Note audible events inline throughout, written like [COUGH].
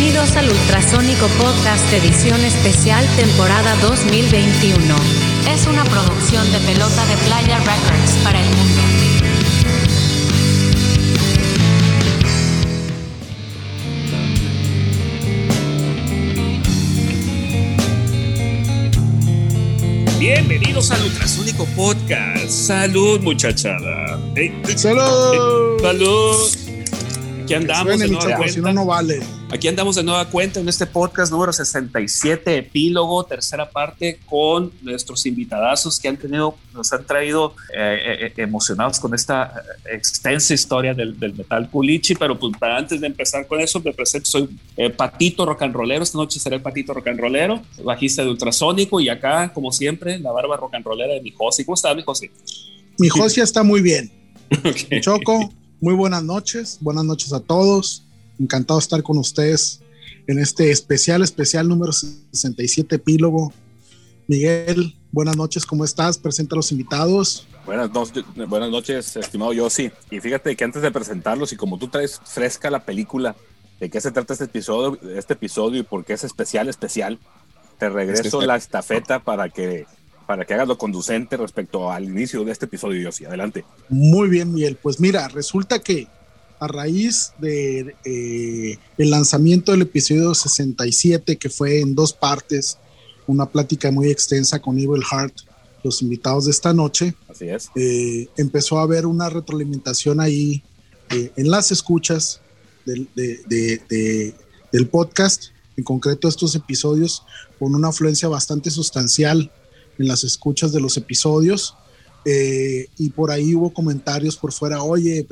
Bienvenidos al Ultrasónico Podcast Edición Especial Temporada 2021. Es una producción de Pelota de Playa Records para el mundo. Bienvenidos al Ultrasónico Podcast. Salud, muchachada. ¡Salud! salud. Aquí andamos de nueva chavo, si no, cuenta. no vale. Aquí andamos de nueva cuenta en este podcast número 67, epílogo, tercera parte, con nuestros invitadazos que han tenido, nos han traído eh, eh, emocionados con esta eh, extensa historia del, del metal culichi. Pero pues para antes de empezar con eso, me presento, soy eh, Patito Rock and Rollero. Esta noche seré el Patito Rock and Rollero, bajista de Ultrasónico, y acá, como siempre, la barba rock and rollera de mi Josi. ¿Cómo estás, mi Josi? Mi Josia está muy bien. [LAUGHS] Ok. Choco, muy buenas noches. Buenas noches a todos. Encantado de estar con ustedes en este especial, especial número 67, epílogo. Miguel, buenas noches, ¿cómo estás? Presenta a los invitados. Buenas, no- buenas noches, estimado Yossi. Y fíjate que antes de presentarlos, y como tú traes fresca la película, de qué se trata este episodio, este episodio y por qué es especial, especial, te regreso Especial. la estafeta para que, para que hagas lo conducente respecto al inicio de este episodio, Yossi. Adelante. Muy bien, Miguel. Pues mira, resulta que a raíz de eh, el lanzamiento del episodio 67, que fue en dos partes, una plática muy extensa con Evil Heart, los invitados de esta noche, Así es. eh, empezó a haber una retroalimentación ahí eh, en las escuchas del, de- de- de- del podcast, en concreto estos episodios, con una afluencia bastante sustancial en las escuchas de los episodios. eh, y por ahí hubo comentarios por fuera, oye,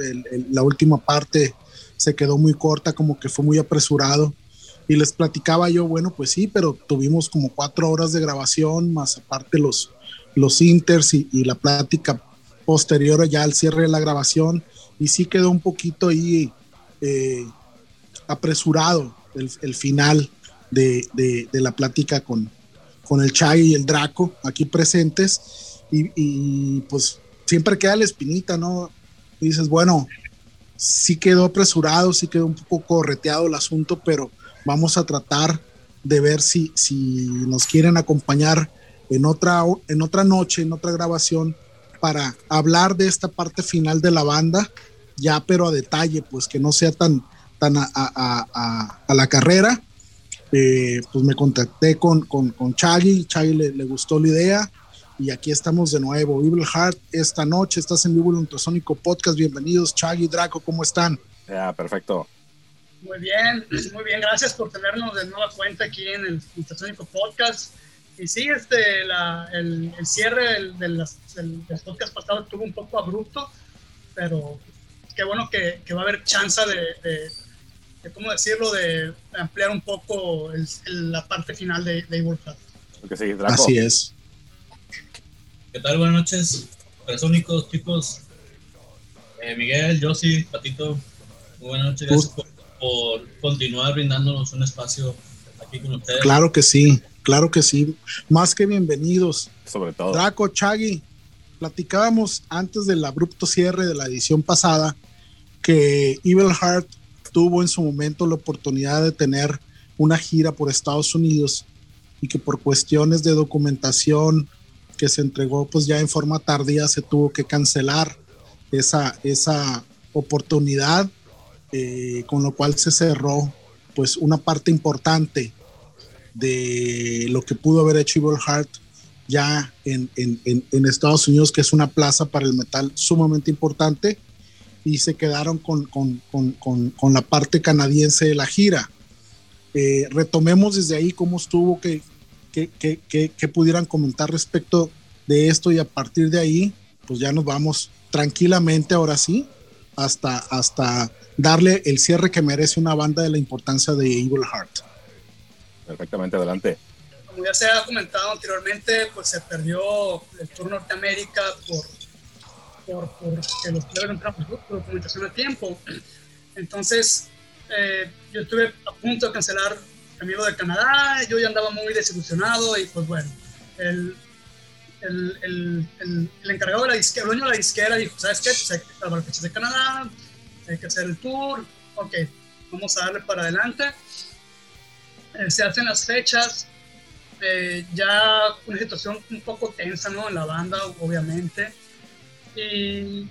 la última parte se quedó muy corta, como que fue muy apresurado. Y les platicaba yo, bueno, pues sí, pero tuvimos como cuatro horas de grabación, más aparte los, los inters y, la plática posterior ya al cierre de la grabación y sí quedó un poquito ahí eh, apresurado el, final de- de la plática con, con el Chai y el Draco aquí presentes y, y, pues siempre queda la espinita, ¿no? Y dices, bueno, sí quedó apresurado, sí quedó un poco correteado el asunto, pero vamos a tratar de ver si, si nos quieren acompañar en otra, en otra noche, en otra grabación, para hablar de esta parte final de la banda, ya pero a detalle, pues que no sea tan, tan a, la carrera. Eh, pues me contacté con, con, con Chaggy, Chaggy le, le gustó la idea y aquí estamos de nuevo. Evil Heart, esta noche estás en vivo en Ultrasónico Podcast. Bienvenidos, Chaggy, Draco, ¿cómo están? Ya, perfecto. Muy bien, [CLEARS THROAT] muy bien, gracias por tenernos de nueva cuenta aquí en el Ultrasónico Podcast. Y sí, este, la- el, el cierre del, del, del- del podcast pasado estuvo un poco abrupto, pero qué bueno que, que va a haber chance de, de, ¿cómo decirlo?, de ampliar un poco el- el- la parte final de, de Evil sí. Así es. ¿Qué tal? Buenas noches, Ultrasónicos, chicos. Eh, Miguel, Josi, Patito, muy buenas noches. Gracias por, por continuar brindándonos un espacio aquí con ustedes. Claro que sí, claro que sí. Más que bienvenidos. Sobre todo. Draco, Chaggy, platicábamos antes del abrupto cierre de la edición pasada que Evil Heart tuvo en su momento la oportunidad de tener una gira por Estados Unidos y que por cuestiones de documentación que se entregó pues ya en forma tardía se tuvo que cancelar esa, esa oportunidad, eh, con lo cual se cerró pues una parte importante de lo que pudo haber hecho Evil Heart ya en, en- Estados Unidos, que es una plaza para el metal sumamente importante, y se quedaron con, con- con- con- con la parte canadiense de la gira. Eh, retomemos desde ahí cómo estuvo, que, que, que- que- que pudieran comentar respecto de esto y a partir de ahí, pues ya nos vamos tranquilamente ahora sí, hasta, hasta darle el cierre que merece una banda de la importancia de Evil Heart. Perfectamente, adelante. como ya se ha comentado anteriormente, pues se perdió el Tour Norteamérica por, por, por que los players no por documentación a tiempo. Entonces, eh, yo estuve a punto de cancelar el amigo de Canadá, yo ya andaba muy desilusionado y pues bueno, el, el, el, el, encargado de la disquera, el dueño de la disquera dijo, ¿sabes qué? Pues hay que fechas de Canadá, hay que hacer el tour, ok, vamos a darle para adelante. eh, se hacen las fechas, eh, ya una situación un poco tensa, ¿no? En la banda, obviamente. Y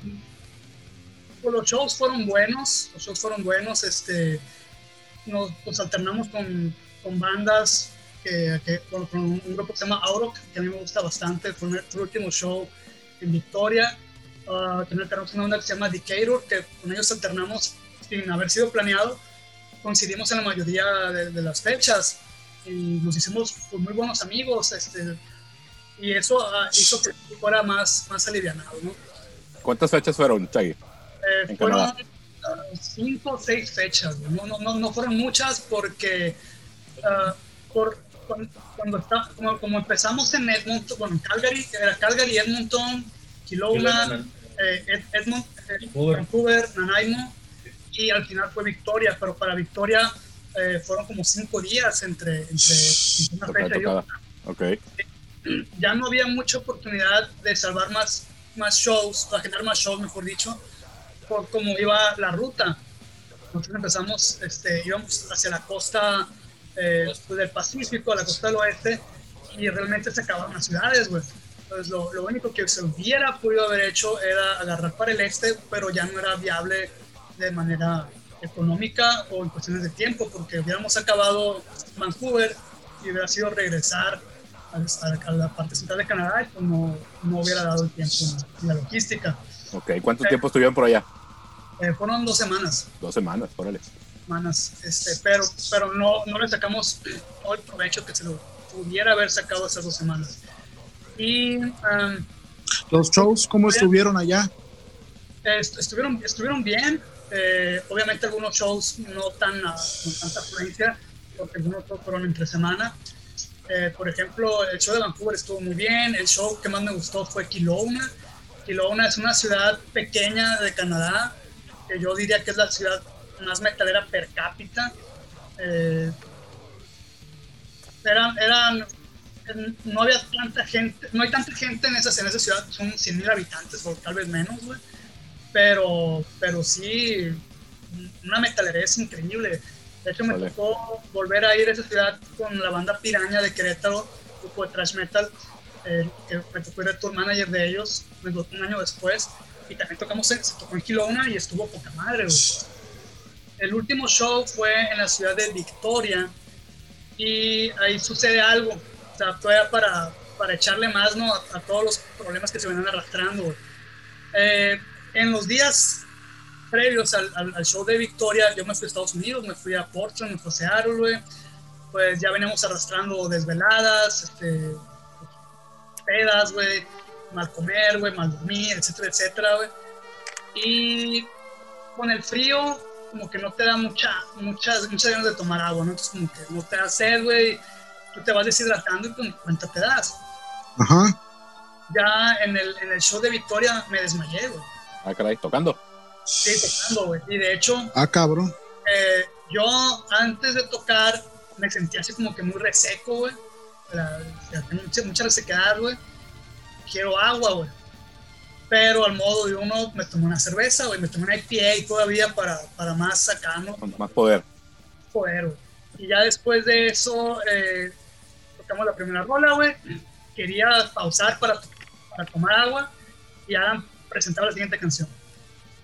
pues, los shows fueron buenos, los shows fueron buenos, este, nos alternamos con, con bandas que, que con un grupo que se llama Auroch, que a mí me gusta bastante, fue nuestro último show en Victoria. Uh, también tenemos una banda que se llama Decatur, que con ellos alternamos sin haber sido planeado, coincidimos en la mayoría de, de las fechas y nos hicimos pues, muy buenos amigos, este, y eso uh, hizo que fuera más, más alivianado, ¿no? ¿Cuántas fechas fueron, Chagui? Eh, fueron cinco o seis fechas, no, no, no, no, fueron muchas porque uh, por, cuando, cuando está, como, como, empezamos en Edmonton, bueno, en Calgary, era Calgary, Edmonton, Kelowna, eh, Ed, Edmont, eh, Vancouver, Nanaimo, y al final fue Victoria, pero para Victoria eh, fueron como cinco días entre, entre, entre una fecha y otra. Okay. Ya no había mucha oportunidad de salvar más, más shows, para generar más shows, mejor dicho, por cómo iba la ruta. Nosotros empezamos, este, íbamos hacia la costa eh, del Pacífico, a la costa del oeste, y realmente se acabaron las ciudades, güey. Entonces, lo, lo, único que se hubiera podido haber hecho era agarrar para el este, pero ya no era viable de manera económica o en cuestiones de tiempo, porque hubiéramos acabado Vancouver y hubiera sido regresar a, a, a la parte central de Canadá y pues no, no hubiera dado el tiempo ni la logística. Ok, ¿cuánto eh, tiempo estuvieron por allá? Eh, fueron dos semanas. Dos semanas, órale. Semanas, este, pero, pero no, no le sacamos todo el provecho que se lo pudiera haber sacado esas dos semanas. Y um, los shows, ¿cómo estuvieron allá? Est estuvieron, estuvieron bien. Eh, obviamente algunos shows no tan uh, con tanta afluencia, porque algunos fueron entre semana. Eh, por ejemplo, el show de Vancouver estuvo muy bien. El show que más me gustó fue Kelowna. Kelowna es una ciudad pequeña de Canadá, que yo diría que es la ciudad más metalera per cápita. Eh, eran, eran, no había tanta gente, no hay tanta gente en esa, en esa ciudad, son 100 mil habitantes o tal vez menos, güey. Pero, pero sí, una metalería es increíble. De hecho, me vale. tocó volver a ir a esa ciudad con la banda Piraña de Querétaro, grupo de thrash metal, eh, que me tocó ir el tour manager de ellos un año después. Y también tocamos en, se tocó en Kelowna y estuvo poca madre, güey. El último show fue en la ciudad de Victoria y ahí sucede algo, o sea, todavía para, para echarle más ¿no? a, a, todos los problemas que se venían arrastrando. Eh, en los días previos al, al, al, show de Victoria, yo me fui a Estados Unidos, me fui a Portland, me fui a Seattle, güey. Pues ya veníamos arrastrando desveladas, este, pedas, güey, mal comer, güey, mal dormir, etcétera, etcétera, güey. Y con el frío, como que no te da mucha, muchas, muchas ganas de tomar agua, ¿no? Entonces, como que no te da sed, güey, tú te vas deshidratando y con cuenta te das. Ajá. Ya en el, en el show de Victoria me desmayé, güey. Ah, caray, tocando. Sí, tocando, güey. Y de hecho. Ah, cabrón. Eh, yo antes de tocar me sentía así como que muy reseco, güey. Mucha, mucha resequedad, güey. Quiero agua, güey. Pero al modo de uno, me tomé una cerveza, güey. Me tomé una IPA todavía para, para más sacarnos. Con más poder. Poder, güey. Y ya después de eso, eh, tocamos la primera rola, güey. Quería pausar para, para tomar agua. Y ya presentaba la siguiente canción.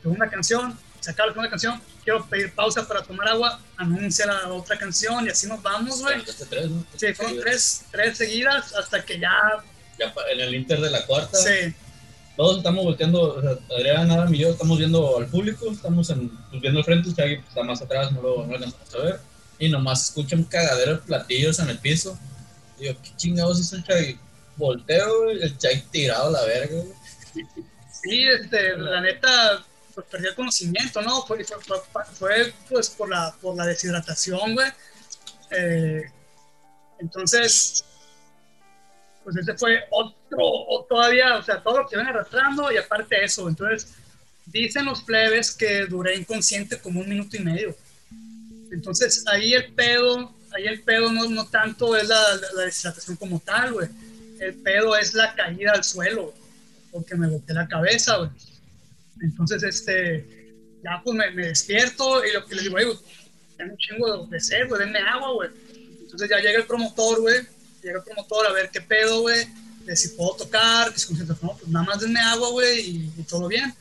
Segunda canción, se acaba la segunda canción, quiero pedir pausa para tomar agua, anuncia la otra canción y así nos vamos, güey. Sí, fueron tres, tres seguidas hasta que ya... Ya en el inter de la cuarta. Sí. Todos estamos volteando, o sea, Adrián, Adam y yo estamos viendo al público, estamos en, pues, viendo el frente, Chagui está más atrás, no lo, no alcanzamos a ver, y nomás escucho un cagadero de platillos en el piso. Digo, ¿qué chingados hizo el Chagui? Volteo, el Chagui tirado a la verga, güey. Sí, este, la neta, pues perdí el conocimiento, ¿no? Fue, fue, fue, pues por la, por la deshidratación, güey. Eh, entonces, pues ese fue otro, o todavía, o sea, todo lo que iban arrastrando y aparte eso, entonces, dicen los plebes que duré inconsciente como un minuto y medio. Entonces, ahí el pedo, ahí el pedo no, no tanto es la, la, la deshidratación como tal, güey. El pedo es la caída al suelo, porque me golpeé la cabeza, güey. Entonces, este, ya pues me, me, despierto y lo que les digo, tengo un chingo de sed, güey, denme agua, güey. Entonces ya llega el promotor, güey, llega el promotor a ver qué pedo, güey, de si puedo tocar, que si no, pues nada más denme agua, güey, y, y, todo bien.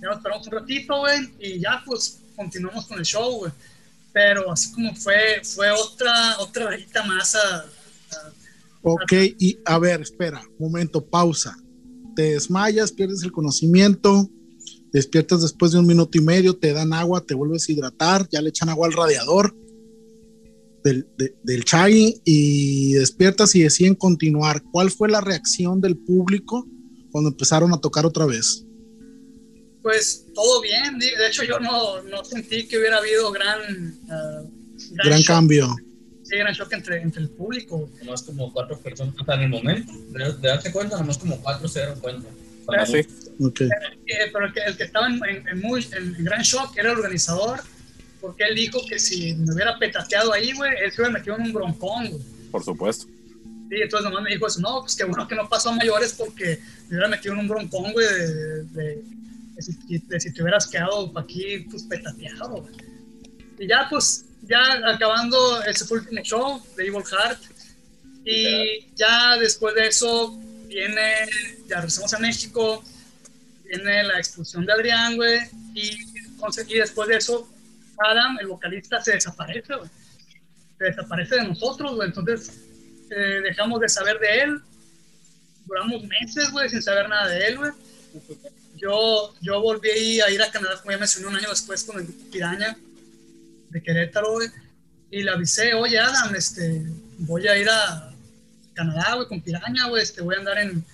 Ya nos esperamos un ratito, güey, y ya pues continuamos con el show, güey. Pero así como fue, fue otra, otra varita más a, a Ok, y a ver, espera, momento, pausa. Te desmayas, pierdes el conocimiento, despiertas después de un minuto y medio, te dan agua, te vuelves a hidratar, ya le echan agua al radiador del, de, del chai y despiertas y deciden continuar. ¿Cuál fue la reacción del público cuando empezaron a tocar otra vez? Pues todo bien, de hecho yo no, no sentí que hubiera habido gran, uh, gran, gran cambio sí, gran shock entre, entre el público. Nomás como cuatro personas, hasta en el momento, de, de darte cuenta, nomás como cuatro se dieron cuenta. Ah, sí. okay. Pero el que, el que estaba en, en, muy, en, gran shock era el organizador, porque él dijo que si me hubiera petateado ahí, güey, él se hubiera metido en un broncón, güey. Por supuesto. Sí, entonces nomás me dijo eso, no, pues que bueno que no pasó a mayores porque me hubiera metido en un broncón, güey, de, de, de, de, si, de si te hubieras quedado aquí, pues petateado, güey. Y ya, pues, ya acabando ese último show de Evil Heart. Y ya después de eso viene, ya regresamos a México, viene la expulsión de Adrián, güey. Y, y después de eso, Adam, el vocalista, se desaparece, güey. Se desaparece de nosotros, güey. Entonces eh, dejamos de saber de él. Duramos meses, güey, sin saber nada de él, güey. Yo, yo volví a ir a Canadá, como ya mencioné, un año después con el Piraña de Querétaro, güey, y le avisé, oye, Adam, este, voy a ir a Canadá, güey, con Piraña, güey, este, voy a andar en,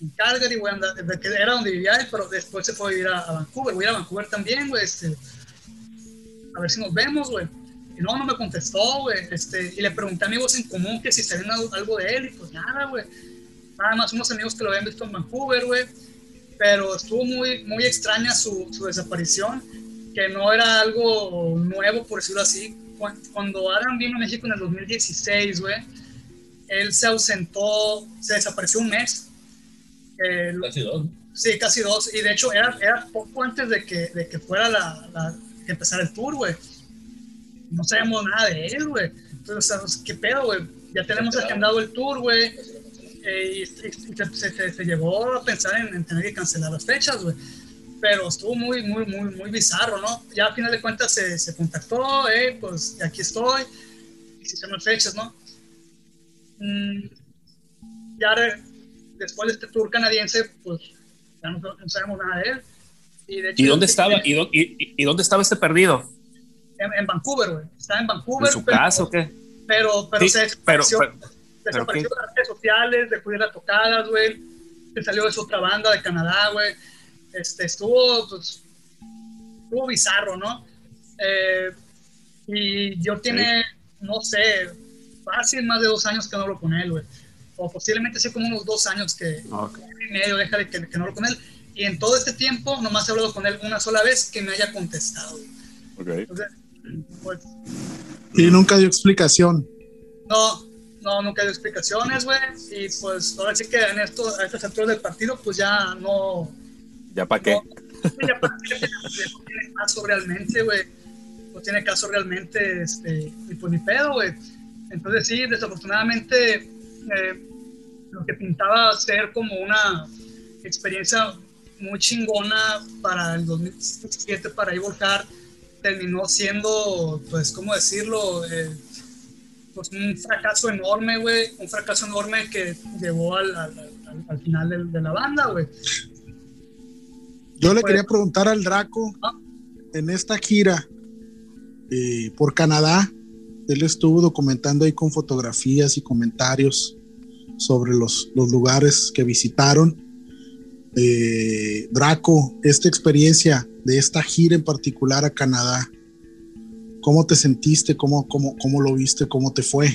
en Calgary, voy a andar, que era donde vivía él, pero después se fue a ir a, a, Vancouver, voy a ir a Vancouver también, güey, este, a ver si nos vemos, güey. Y no, no me contestó, güey, este, y le pregunté a amigos en común que si sabían algo de él, y pues nada, güey. Nada más unos amigos que lo habían visto en Vancouver, güey, pero estuvo muy, muy extraña su, su desaparición que no era algo nuevo, por decirlo así. Cuando Adam vino a México en el 2016, güey, él se ausentó, se desapareció un mes. Eh, casi dos. Sí, casi dos. Y de hecho, era, era poco antes de que, de que fuera la, la que empezara el tour, güey. No sabemos nada de él, güey. Entonces, ¿qué pedo, güey? Ya tenemos agendado el tour, güey. Eh, y, y, se, se, se, llevó a pensar en, en tener que cancelar las fechas, güey pero estuvo muy, muy, muy, muy bizarro, ¿no? Ya a final de cuentas se, se contactó, eh, pues aquí estoy, y se llaman fechas, ¿no? Mm, ya después de este tour canadiense, pues ya no, no sabemos nada de él. Y, de hecho, ¿Y dónde estaba? ¿Y, y, ¿Y, dónde estaba este perdido? En, en Vancouver, güey. Estaba en Vancouver. ¿En su pero, casa o qué? Pero, pero sí, se desapareció, pero, pero, desapareció de las redes sociales, dejó de a tocadas, güey. Se salió de su otra banda de Canadá, güey este, estuvo, pues, estuvo bizarro, ¿no? Eh, y yo tiene, sí. no sé, fácil más de dos años que no hablo con él, güey. O posiblemente sea como unos dos años que, okay. y medio, deja de que, que, no hablo con él. Y en todo este tiempo nomás he hablado con él una sola vez que me haya contestado. Okay. Entonces, pues, y nunca dio explicación. No, no, nunca dio explicaciones, güey. Y pues ahora sí que en esto, a estas alturas del partido, pues ya no, ¿Ya para qué? No, ya para qué, no tiene caso realmente, güey. No tiene caso realmente, este, y pues ni pedo, güey. Entonces sí, desafortunadamente, eh, lo que pintaba ser como una experiencia muy chingona para el 2017 para Evil Heart terminó siendo, pues, ¿cómo decirlo? Eh, pues un fracaso enorme, güey. Un fracaso enorme que llevó al, al, al, al final de, de, la banda, güey. Yo le quería preguntar al Draco, en esta gira eh, por Canadá, él estuvo documentando ahí con fotografías y comentarios sobre los, los lugares que visitaron. Eh, Draco, esta experiencia de esta gira en particular a Canadá, ¿cómo te sentiste? ¿Cómo, cómo, cómo lo viste? ¿Cómo te fue?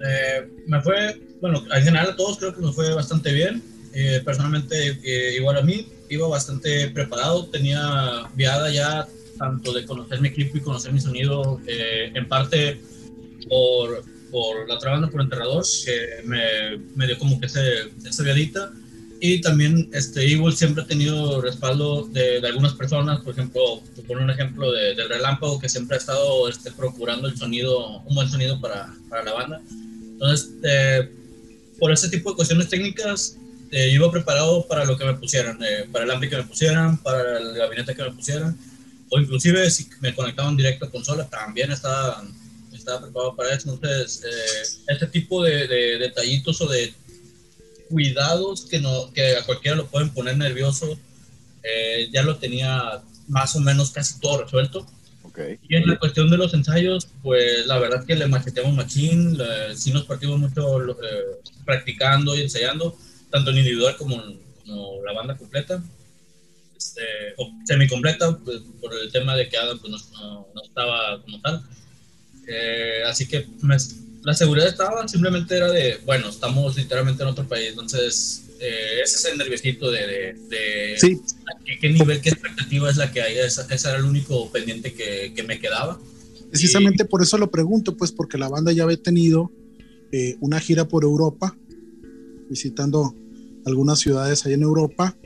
Eh, me fue, bueno, en general a todos creo que nos fue bastante bien eh, personalmente, eh, igual a mí, iba bastante preparado, tenía viada ya tanto de conocer mi equipo y conocer mi sonido, eh, en parte por, por, la otra banda, por Enterrador, que me, me dio como que ese, esa viadita. y también este, Evil siempre ha tenido respaldo de, de algunas personas, por ejemplo, pongo un ejemplo de, del Relámpago que siempre ha estado este, procurando el sonido, un buen sonido para, para la banda. Entonces, eh, por ese tipo de cuestiones técnicas, eh, yo iba preparado para lo que me pusieran, eh, para el ampli que me pusieran, para el gabinete que me pusieran, o inclusive si me conectaban directo a consola, también estaba, estaba preparado para eso. Entonces, este tipo de, de detallitos o de cuidados que, no, que a cualquiera lo pueden poner nervioso, eh, ya lo tenía más o menos casi todo resuelto. Okay. Y en la cuestión de los ensayos, pues la verdad que le macheteamos machín, sí nos partimos mucho eh, practicando y ensayando, tanto en individual como, como la banda completa, este, semi-completa, pues, por el tema de que Adam pues, no, no, estaba como tal. Eh, así que me, la seguridad estaba, simplemente era de, bueno, estamos literalmente en otro país, entonces eh, ese es el nerviosito de, de, sí. ¿qué, qué, nivel, qué expectativa es la que hay, ese, ese era el único pendiente que, que me quedaba. Precisamente y, por eso lo pregunto, pues porque la banda ya había tenido eh, una gira por Europa, visitando algunas ciudades ahí en Europa,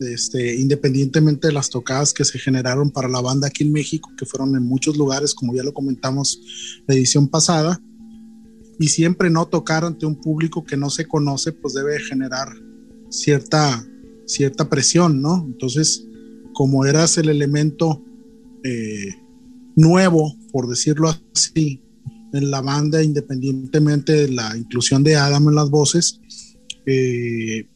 este, independientemente de las tocadas que se generaron para la banda aquí en México, que fueron en muchos lugares, como ya lo comentamos la edición pasada, y siempre no tocar ante un público que no se conoce, pues debe generar cierta, cierta presión, ¿no? Entonces, como eras el elemento eh, nuevo, por decirlo así, en la banda, independientemente de la inclusión de Adam en las voces, eh,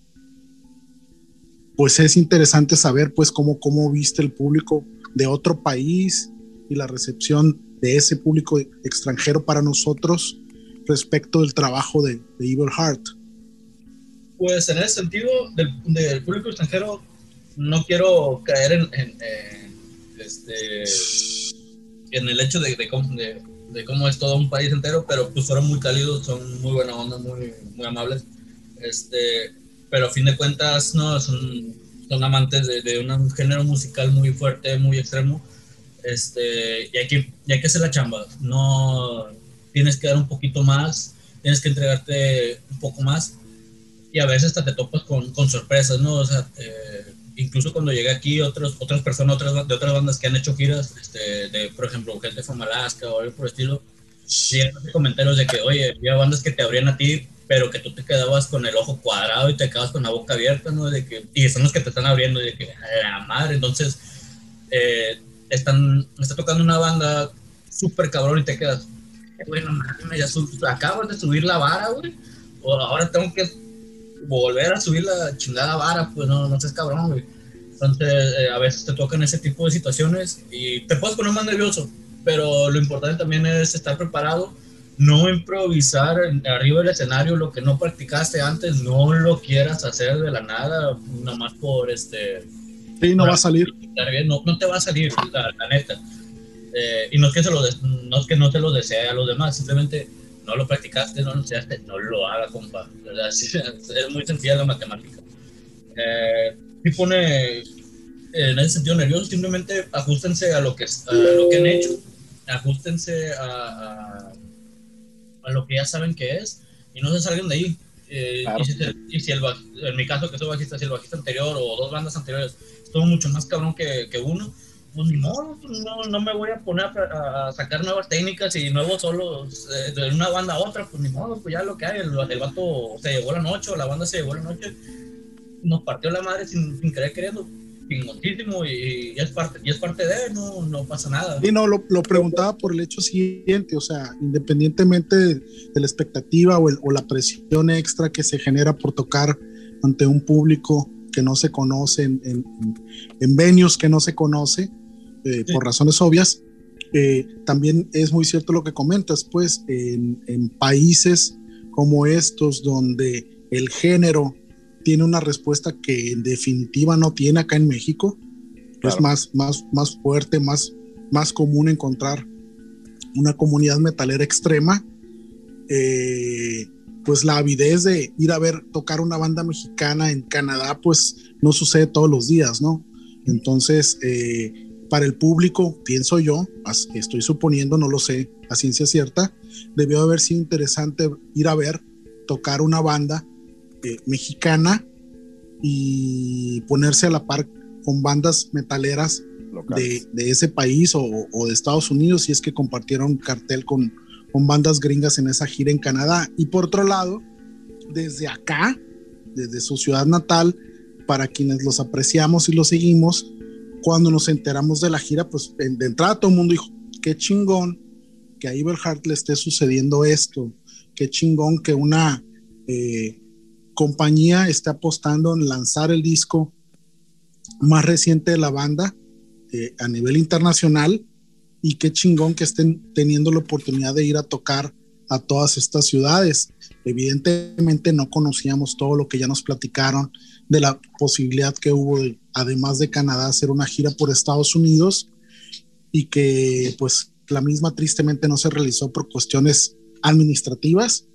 pues es interesante saber, pues, cómo, cómo viste el público de otro país y la recepción de ese público extranjero para nosotros respecto del trabajo de, de Evil Heart? Pues en ese sentido, del, público extranjero, no quiero caer en, este, en el hecho de, de, cómo, de, cómo es todo un país entero, pero pues fueron muy cálidos, son muy buena onda, muy, muy amables. Este, pero a fin de cuentas, no, son, son amantes de, de un género musical muy fuerte, muy extremo. Este, y hay que, y hay que hacer la chamba. No, tienes que dar un poquito más, tienes que entregarte un poco más y a veces hasta te topas con, con sorpresas, ¿no? O sea, eh, incluso cuando llegué aquí, otros, otras personas otras, de otras bandas que han hecho giras, este, de, por ejemplo, gente de Alaska o algo por el estilo, llegan comentarios de que, oye, había bandas que te abrían a ti, pero que tú te quedabas con el ojo cuadrado y te quedabas con la boca abierta, ¿no? De que, y son los que te están abriendo, de que, la madre, entonces, eh, están, está tocando una banda súper cabrón y te quedas, bueno, ya sub, acabas de subir la vara, güey. O ahora tengo que volver a subir la chingada vara, pues no, no seas cabrón, güey. Entonces, eh, a veces te tocan ese tipo de situaciones y te puedes poner más nervioso, pero lo importante también es estar preparado, no improvisar arriba del escenario lo que no practicaste antes, no lo quieras hacer de la nada, nomás por este. Sí, no va a salir. No, no te va a salir, la, la neta. Eh, y no es, que se lo no es que no te lo desee a los demás, simplemente no lo practicaste, no lo enseñaste, no lo haga, compa. ¿verdad? Es, [LAUGHS] es muy sencilla la matemática. Eh, y pone en ese sentido nervioso, simplemente ajustense a lo que, a lo que han hecho, ajustense a, a, a, lo que ya saben que es y no se salgan de ahí. Eh, claro. y, si, y si el, en mi caso, que soy bajista, si el bajista anterior o dos bandas anteriores estuvo mucho más cabrón que, que uno, pues ni modo, no, no me voy a poner a, a, sacar nuevas técnicas y nuevos solos eh, de una banda a otra, pues ni modo, pues ya lo que hay, el, el vato se llevó la noche o la banda se llevó la noche, nos partió la madre sin, sin querer queriendo, chingoncísimo y, y, es parte, y es parte de, no, no pasa nada. Y no, lo, lo, preguntaba por el hecho siguiente, o sea, independientemente de, de la expectativa o, el, o la presión extra que se genera por tocar ante un público que no se conoce, en, en, en venues que no se conoce, eh, sí. por razones obvias. Eh, también es muy cierto lo que comentas, pues en, en, países como estos donde el género tiene una respuesta que en definitiva no tiene acá en México, claro. es más, más, más fuerte, más, más común encontrar una comunidad metalera extrema, eh, pues la avidez de ir a ver tocar una banda mexicana en Canadá, pues no sucede todos los días, ¿no? Entonces, eh, para el público, pienso yo, estoy suponiendo, no lo sé a ciencia cierta, debió haber sido interesante ir a ver tocar una banda eh, mexicana y ponerse a la par con bandas metaleras de, de, ese país o, o, de Estados Unidos, si es que compartieron cartel con, con bandas gringas en esa gira en Canadá. Y por otro lado, desde acá, desde su ciudad natal, para quienes los apreciamos y los seguimos, cuando nos enteramos de la gira, pues de entrada todo el mundo dijo, qué chingón que a Heart le esté sucediendo esto, qué chingón que una eh, compañía esté apostando en lanzar el disco más reciente de la banda eh, a nivel internacional y qué chingón que estén teniendo la oportunidad de ir a tocar a todas estas ciudades. Evidentemente no conocíamos todo lo que ya nos platicaron de la posibilidad que hubo, de, además de Canadá, hacer una gira por Estados Unidos y que pues la misma tristemente no se realizó por cuestiones administrativas,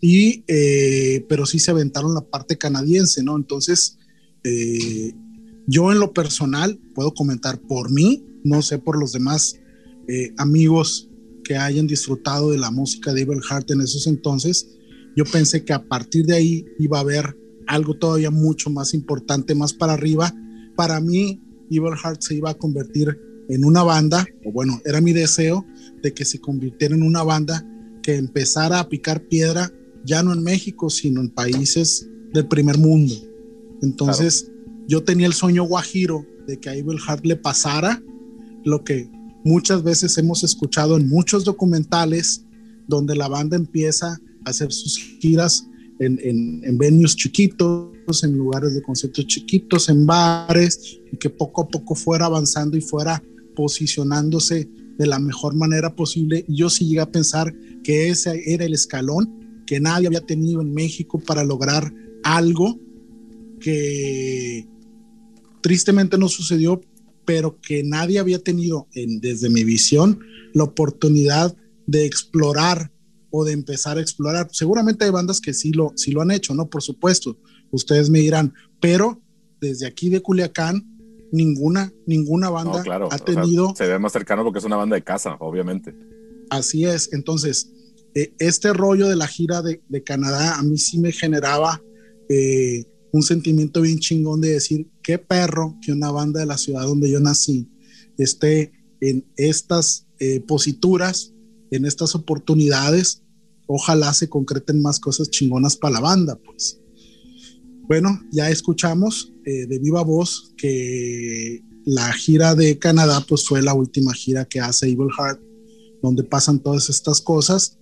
y, eh, pero sí se aventaron la parte canadiense, ¿no? Entonces, eh, yo en lo personal puedo comentar por mí, no sé por los demás eh, amigos que hayan disfrutado de la música de Heart en esos entonces, yo pensé que a partir de ahí iba a haber algo todavía mucho más importante, más para arriba. Para mí, Evil Heart se iba a convertir en una banda, o bueno, era mi deseo de que se convirtiera en una banda que empezara a picar piedra, ya no en México, sino en países del primer mundo. Entonces, yo tenía el sueño guajiro de que a Evil Heart le pasara lo que muchas veces hemos escuchado en muchos documentales, donde la banda empieza a hacer sus giras en, en, en venues chiquitos, en lugares de conciertos chiquitos, en bares, y que poco a poco fuera avanzando y fuera posicionándose de la mejor manera posible. Yo sí llegué a pensar que ese era el escalón que nadie había tenido en México para lograr algo que tristemente no sucedió, pero que nadie había tenido en, desde mi visión la oportunidad de explorar o de empezar a explorar. Seguramente hay bandas que sí lo, sí lo han hecho, ¿no? Por supuesto, ustedes me dirán, pero desde aquí de Culiacán, ninguna, ninguna banda ha tenido... se ve más cercano porque es una banda de casa, obviamente. Así es, entonces, eh, este rollo de la gira de, de, Canadá a mí sí me generaba eh, un sentimiento bien chingón de decir, qué perro que una banda de la ciudad donde yo nací esté en estas eh, en estas oportunidades. Ojalá se concreten más cosas chingonas para la banda, pues. Bueno, ya escuchamos eh, de viva voz que la gira de Canadá pues fue la última gira que hace Evil Heart, donde pasan todas estas cosas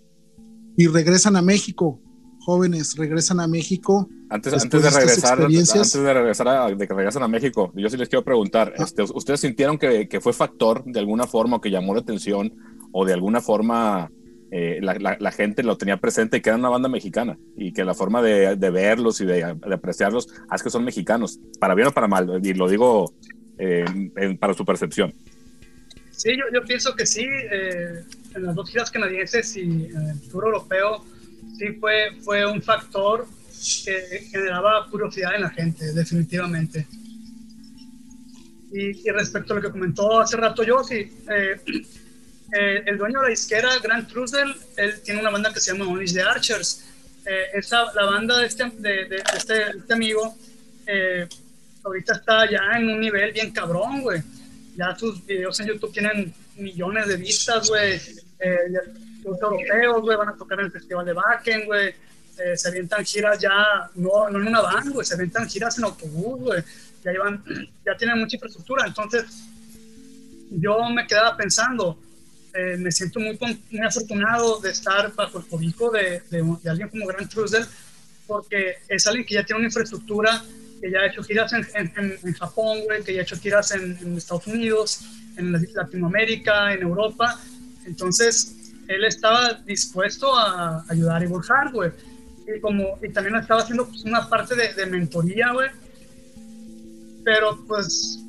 y regresan a México. Jóvenes, regresan a México. Antes, antes de, regresar, antes de regresar a, de que regresan a México, yo sí les quiero preguntar, ah. este, ¿ustedes sintieron que, que, fue factor de alguna forma o que llamó la atención o de alguna forma eh, la, la, gente lo tenía presente que era una banda mexicana y que la forma de, de verlos y de, de, apreciarlos hace que son mexicanos, para bien o para mal, y lo digo eh, en, para su percepción. Sí, yo, yo pienso que sí, eh, en las dos giras canadienses y en el tour europeo, sí fue, fue un factor que generaba curiosidad en la gente, definitivamente. Y, respecto a lo que comentó hace rato yo, sí, eh, [CLEARS THROAT] eh, el dueño de la disquera, Grant Trussell, él tiene una banda que se llama Unleash the Archers. Eh, la banda de este, de este, este, amigo eh, ahorita está ya en un nivel bien cabrón, güey. Ya sus videos en YouTube tienen millones de vistas, güey. Eh, los europeos, güey, van a tocar en el Festival de Bakken, güey. Eh, se avientan giras ya, no, no en una van, güey, se avientan giras en autobús, güey. Ya, llevan, [CLEARS THROAT] ya tienen mucha infraestructura. Entonces, yo me quedaba pensando, eh, me siento muy, muy afortunado de estar bajo el cobijo de, de, alguien como Grant Trussell, porque es alguien que ya tiene una infraestructura, que ya ha hecho giras en, en, en Japón, güey, que ya ha hecho giras en, Estados Unidos, en Latinoamérica, en Europa. Entonces, él estaba dispuesto a ayudar a Evil Hardware. Y, como, y también estaba haciendo pues, una parte de, de mentoría, güey. Pero pues,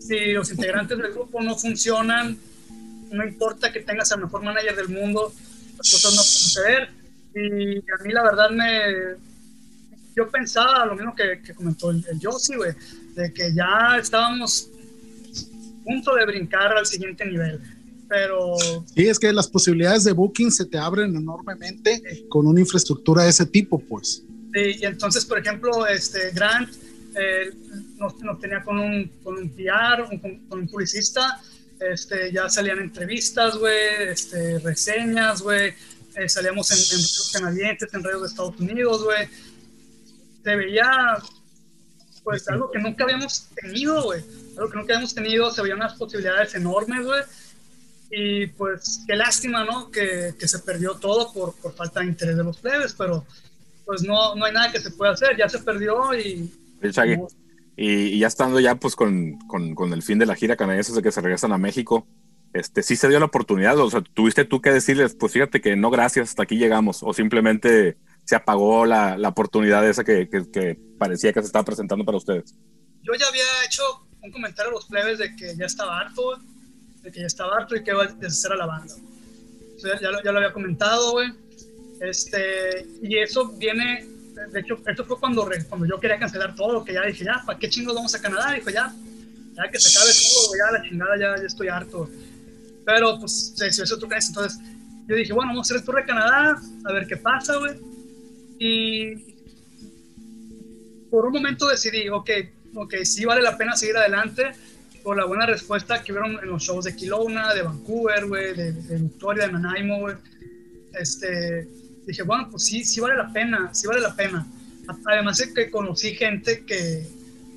si los integrantes del grupo no funcionan, no importa que tengas al mejor manager del mundo, las cosas no pueden suceder. Y a mí la verdad me... Yo pensaba lo mismo que, que comentó el, el Josie, güey, de que ya estábamos a punto de brincar al siguiente nivel. Pero... Sí, es que las posibilidades de booking se te abren enormemente con una infraestructura de ese tipo, pues. Sí, y entonces, por ejemplo, este Grant nos, nos, tenía con un, con un PR, con, un publicista, este, ya salían entrevistas, güey, este, reseñas, güey, eh, salíamos en, en radios canadienses, en radios de Estados Unidos, güey. Se veía, pues, algo que nunca habíamos tenido, güey. Algo que nunca habíamos tenido, se veían unas posibilidades enormes, güey. Y pues, qué lástima, ¿no? Que, que se perdió todo por, por, falta de interés de los plebes, pero pues no, no hay nada que se pueda hacer, ya se perdió y... y, ya estando ya pues con, con, con, el fin de la gira canadiense de que se regresan a México, este, sí se dio la oportunidad, o sea, tuviste tú que decirles, pues fíjate que no, gracias, hasta aquí llegamos, o simplemente se apagó la, la oportunidad esa que, que, parecía que se estaba presentando para ustedes. Yo ya había hecho un comentario a los plebes de que ya estaba harto, de que ya estaba harto y que iba a deshacer a la banda. ya, ya, lo había comentado, güey. Este, y eso viene, de hecho, esto fue cuando, cuando yo quería cancelar todo, que ya dije, ya, ¿para qué chingos vamos a Canadá? Dijo, ya, ya que se acabe todo, ya la chingada, ya, ya estoy harto. Pero pues se hizo otro caso. Entonces yo dije, bueno, vamos a hacer el tour de Canadá, a ver qué pasa, güey. Y por un momento decidí, ok, ok, sí vale la pena seguir adelante por la buena respuesta que vieron en los shows de Kelowna, de Vancouver, de, de, Victoria, de Nanaimo. Este, dije, bueno, pues sí, sí vale la pena, sí vale la pena. Además de que conocí gente que,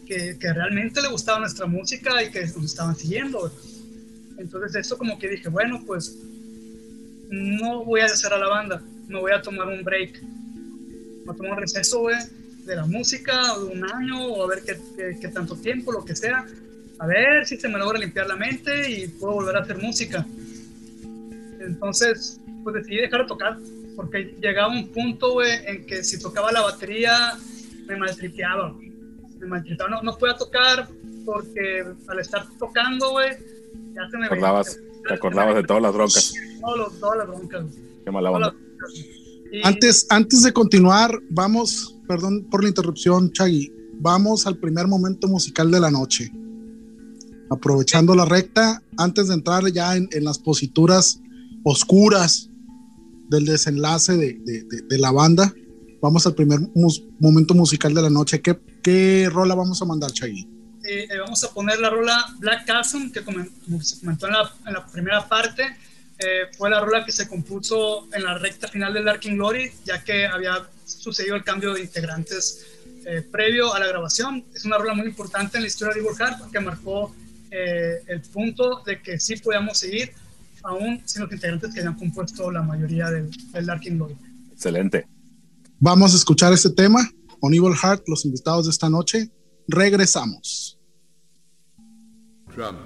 que, que realmente le gustaba nuestra música y que nos estaban siguiendo. Entonces eso como que dije, bueno, pues no voy a hacer a la banda, me voy a tomar un break, a tomar un receso, güey, de la música, de un año, o a ver qué, qué, tanto tiempo, lo que sea, a ver si se me logra limpiar la mente y puedo volver a hacer música. Entonces, pues decidí dejar de tocar, porque llegaba un punto, güey, en que si tocaba la batería, me maltripeaba, me maltripeaba, no, no podía tocar porque al estar tocando, güey, te acordabas, te acordabas de todas las broncas. todas las broncas. Qué mala onda. Antes, antes de continuar, vamos, perdón por la interrupción, Chagui, vamos al primer momento musical de la noche. Aprovechando la recta, antes de entrar ya en, las posituras oscuras del desenlace de, de, de, la banda, vamos al primer momento musical de la noche. ¿Qué, qué rola vamos a mandar, Chagui? Eh, vamos a poner la rola Black Chasm, que como se comentó en la, en la primera parte, eh, fue la rola que se compuso en la recta final del Dark Glory, ya que había sucedido el cambio de integrantes eh, previo a la grabación. Es una rola muy importante en la historia de Evil Heart porque marcó el punto de que sí podíamos seguir, aún sin los integrantes que habían compuesto la mayoría del, del Dark Glory. Excelente. Vamos a escuchar este tema, On Evil Heart, los invitados de esta noche. Regresamos. Drums,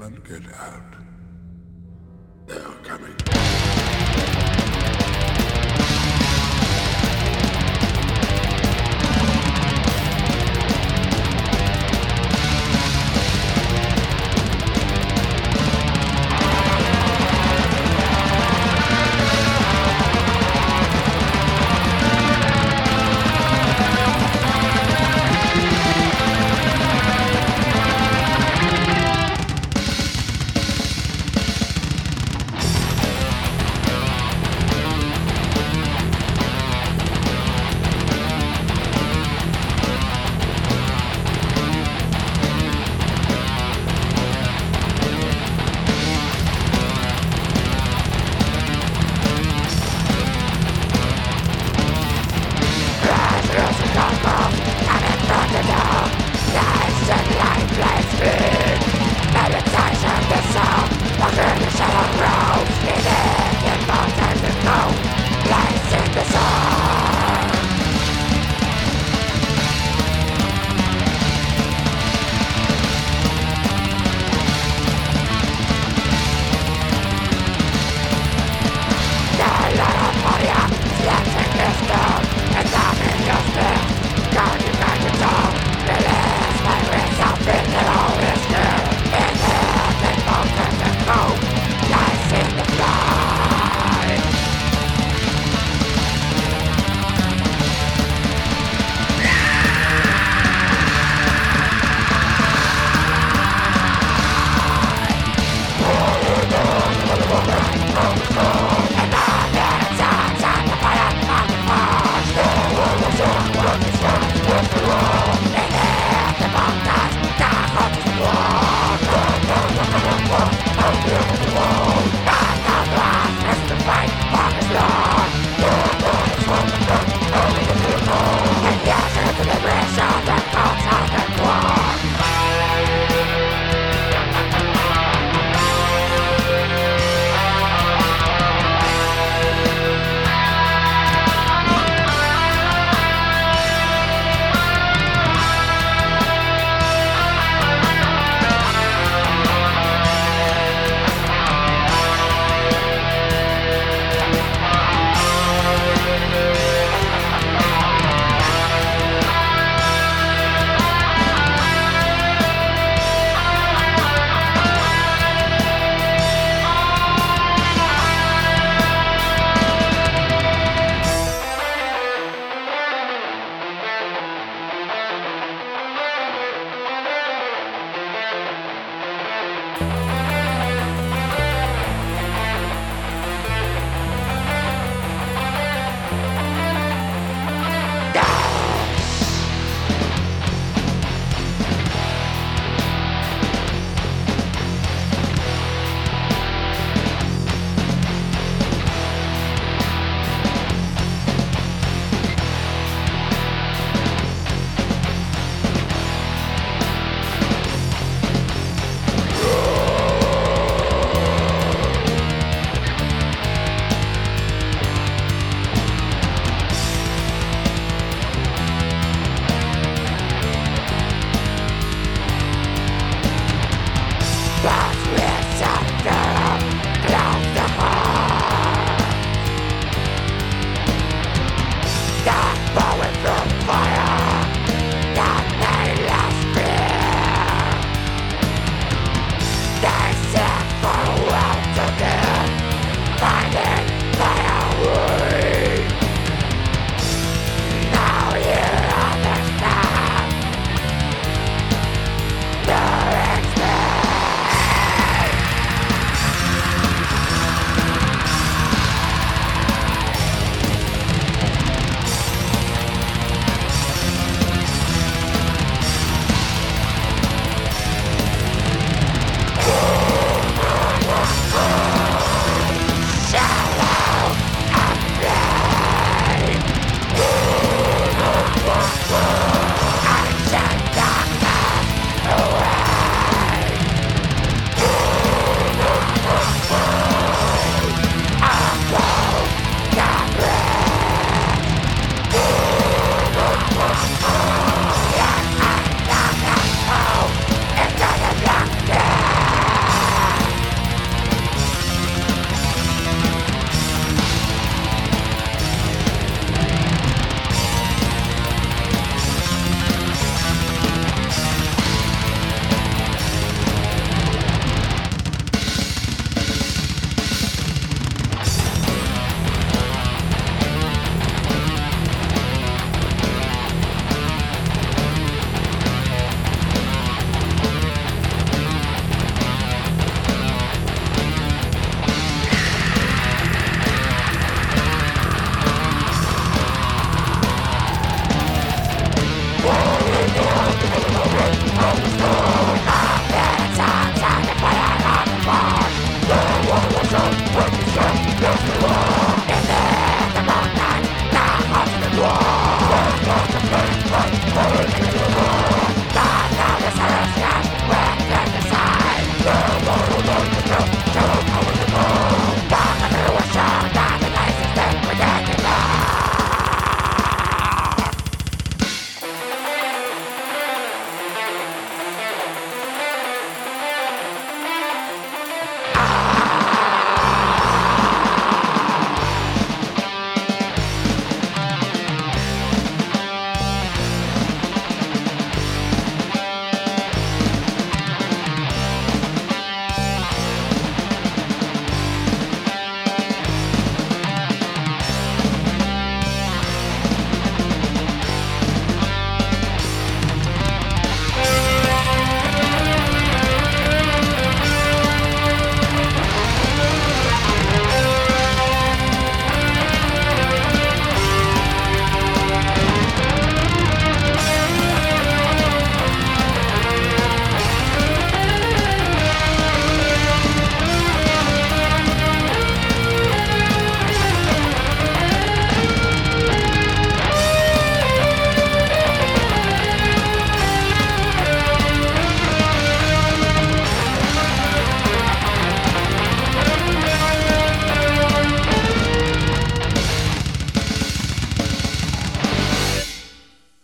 cannot get out. They are coming.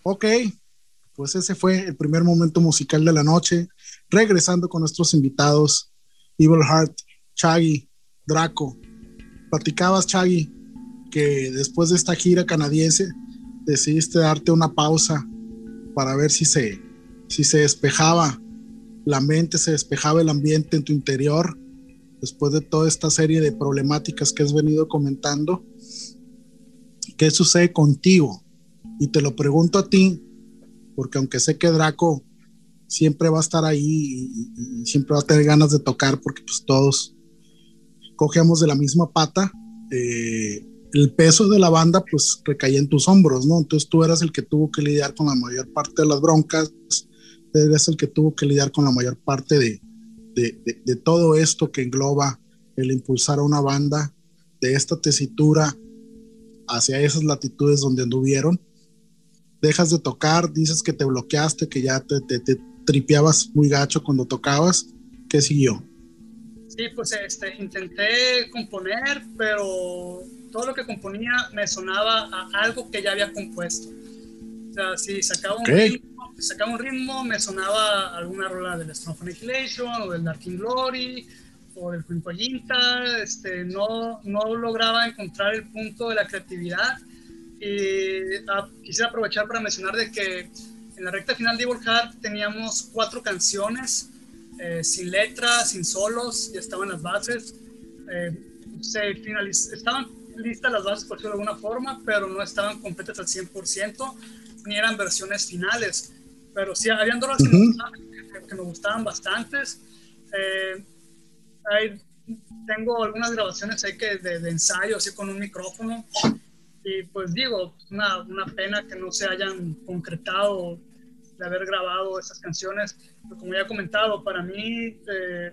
Ok, pues ese fue el primer momento musical de la noche. Regresando con nuestros invitados, Evil Heart, Chaggy, Draco. Platicabas, Chaggy, que después de esta gira canadiense decidiste darte una pausa para ver si se, si se despejaba la mente, se despejaba el ambiente en tu interior después de toda esta serie de problemáticas que has venido comentando. ¿Qué sucede contigo? Y te lo pregunto a ti, porque aunque sé que Draco siempre va a estar ahí y, siempre va a tener ganas de tocar, porque pues todos cogemos de la misma pata, eh, el peso de la banda pues recaía en tus hombros, ¿no? Entonces tú eras el que tuvo que lidiar con la mayor parte de las broncas, eres el que tuvo que lidiar con la mayor parte de, de, de todo esto que engloba el impulsar a una banda de esta tesitura hacia esas latitudes donde anduvieron dejas de tocar, dices que te bloqueaste, que ya te, te, tripeabas muy gacho cuando tocabas. ¿Qué siguió? Sí, pues este, intenté componer, pero todo lo que componía me sonaba a algo que ya había compuesto. O sea, si sacaba un, ritmo, sacaba un ritmo, me sonaba alguna rola del Strong Annihilation o del Dark Glory o del Quinto este, no, no lograba encontrar el punto de la creatividad y ah, quisiera aprovechar para mencionar de que en la recta final de Evil Heart teníamos cuatro canciones eh, sin letras, sin solos, ya estaban las bases. Eh, se estaban listas las bases por decirlo de alguna forma, pero no estaban completas al 100%, ni eran versiones finales. Pero sí, habían dos que, me gustaban, bastantes. Eh, tengo algunas grabaciones ahí que de, de ensayo, así con un micrófono, y pues digo, una, una pena que no se hayan concretado de haber grabado esas canciones. Pero como ya he comentado, para mí eh,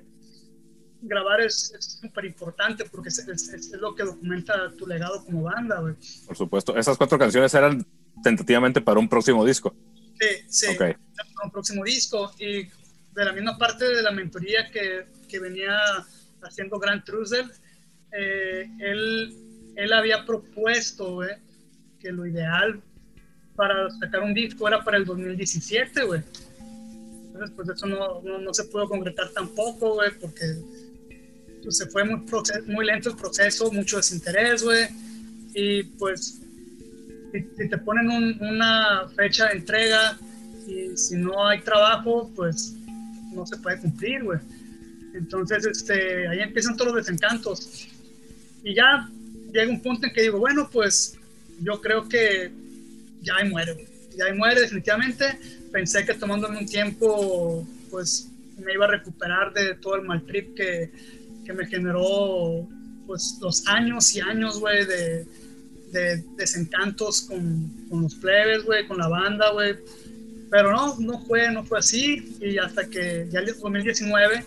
grabar es súper importante porque es, es, lo que documenta tu legado como banda. Por supuesto, esas cuatro canciones eran tentativamente para un próximo disco. Sí, sí, para un próximo disco. Y de la misma parte de la mentoría que, que venía haciendo Grant Trussell, eh, él él había propuesto, que lo ideal para sacar un disco era para el 2017, güey. Entonces, pues eso no, no, se pudo concretar tampoco, güey, porque pues, se fue muy, muy lento el proceso, mucho desinterés, güey. Y pues, si, te ponen una fecha de entrega y si no hay trabajo, pues no se puede cumplir, güey. Entonces, este, ahí empiezan todos los desencantos. Y ya llega un punto en que digo, bueno, pues yo creo que ya ahí muere, ya ahí muere definitivamente. Pensé que tomándome un tiempo, pues me iba a recuperar de todo el mal trip que, que me generó, pues los años y años, güey, de, de, desencantos con, con los plebes, güey, con la banda, güey. Pero no, no fue, no fue así. Y hasta que ya el 2019,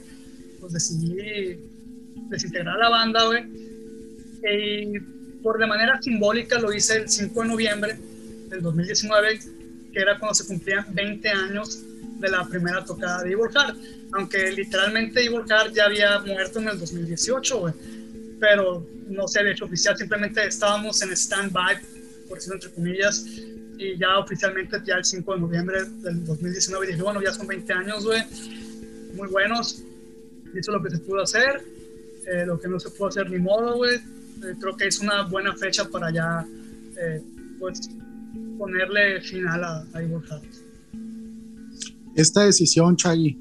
pues decidí desintegrar la banda, güey y por de manera simbólica lo hice el 5 de noviembre del 2019, que era cuando se cumplían 20 años de la primera tocada de Evil Heart. Aunque literalmente Evil Heart ya había muerto en el 2018, Pero no se había hecho oficial, simplemente estábamos en stand-by, por decirlo entre comillas, y ya oficialmente ya el 5 de noviembre del 2019 dije, bueno, ya son 20 años, güey, muy buenos, hizo lo que se pudo hacer, eh, lo que no se pudo hacer ni modo, güey, eh, creo que es una buena fecha para ya eh, pues, ponerle final a, a Esta decisión, Chagui,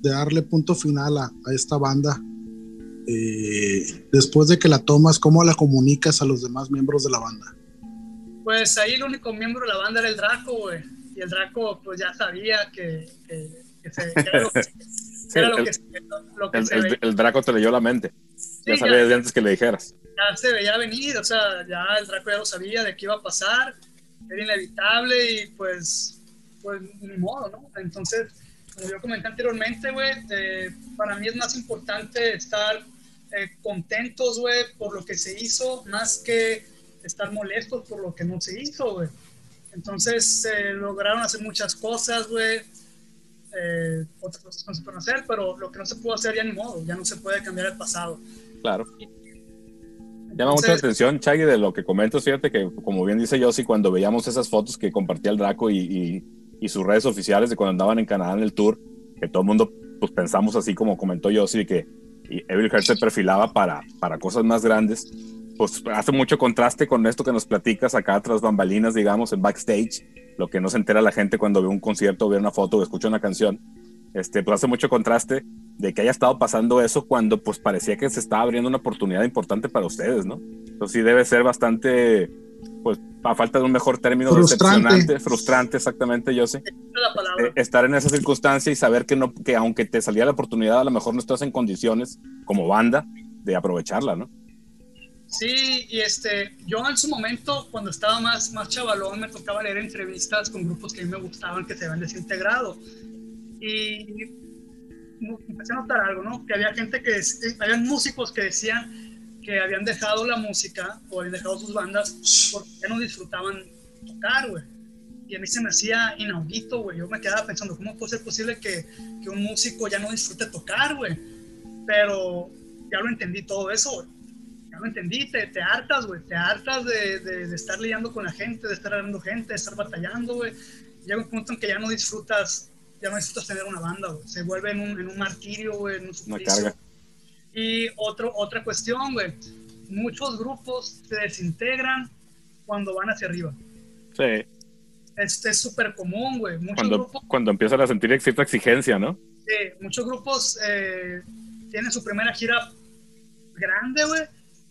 de darle punto final a, esta banda, eh, después de que la tomas, ¿cómo la comunicas a los demás miembros de la banda? Pues ahí el único miembro de la banda era el Draco, güey. Y el Draco, pues ya sabía que, era lo que, el, Draco te leyó la mente. ya sabía desde antes que le dijeras ya se veía venir, o sea, ya el Draco ya lo sabía de qué iba a pasar, era inevitable y pues, pues ni modo, ¿no? Entonces, como yo comenté anteriormente, güey, eh, para mí es más importante estar eh, contentos, güey, por lo que se hizo, más que estar molestos por lo que no se hizo, güey. Entonces, se lograron hacer muchas cosas, güey. Eh, otras cosas no se pueden hacer, pero lo que no se pudo hacer ya ni modo, ya no se puede cambiar el pasado. Claro. Llama mucha atención, Chagui, de lo que comentas. Fíjate que, como bien dice Yossi, cuando veíamos esas fotos que compartía el Draco y, y, sus redes oficiales de cuando andaban en Canadá en el tour, que todo el mundo pues pensamos así como comentó Yossi, que Evil Heart se perfilaba para, para cosas más grandes. Pues hace mucho contraste con esto que nos platicas acá tras bambalinas, digamos, en backstage, lo que no se entera la gente cuando ve un concierto, ve una foto o escucha una canción. Este, pues hace mucho contraste de que haya estado pasando eso cuando pues parecía que se estaba abriendo una oportunidad importante para ustedes, ¿no? Entonces sí debe ser bastante, pues a falta de un mejor término, frustrante, decepcionante, frustrante exactamente, yo sé. Eh, estar en esa circunstancia y saber que, no, que aunque te salía la oportunidad, a lo mejor no estás en condiciones como banda de aprovecharla, ¿no? Sí, y este, yo en su momento, cuando estaba más, más chavalón, me tocaba leer entrevistas con grupos que a mí me gustaban, que se habían desintegrado. Y empecé a notar algo, ¿no? Que había gente que, había músicos que decían que habían dejado la música o habían dejado sus bandas porque ya no disfrutaban tocar, güey. Y a mí se me hacía inaudito, güey. Yo me quedaba pensando, ¿cómo puede ser posible que, que un músico ya no disfrute tocar, güey? Pero ya lo entendí todo eso, güey. Ya lo entendí, te, te hartas, güey. Te hartas de, de, de, estar lidiando con la gente, de estar hablando gente, de estar batallando, güey. Llega un punto en que ya no disfrutas ya no necesitas tener una banda, güey. Se vuelve en un, en un martirio, güey, en un Una carga. Y otro, otra cuestión, güey. Muchos grupos se desintegran cuando van hacia arriba. Sí. Este es súper común, güey. Cuando, cuando empiezan a sentir cierta exigencia, ¿no? Sí, muchos grupos eh, tienen su primera gira grande, güey,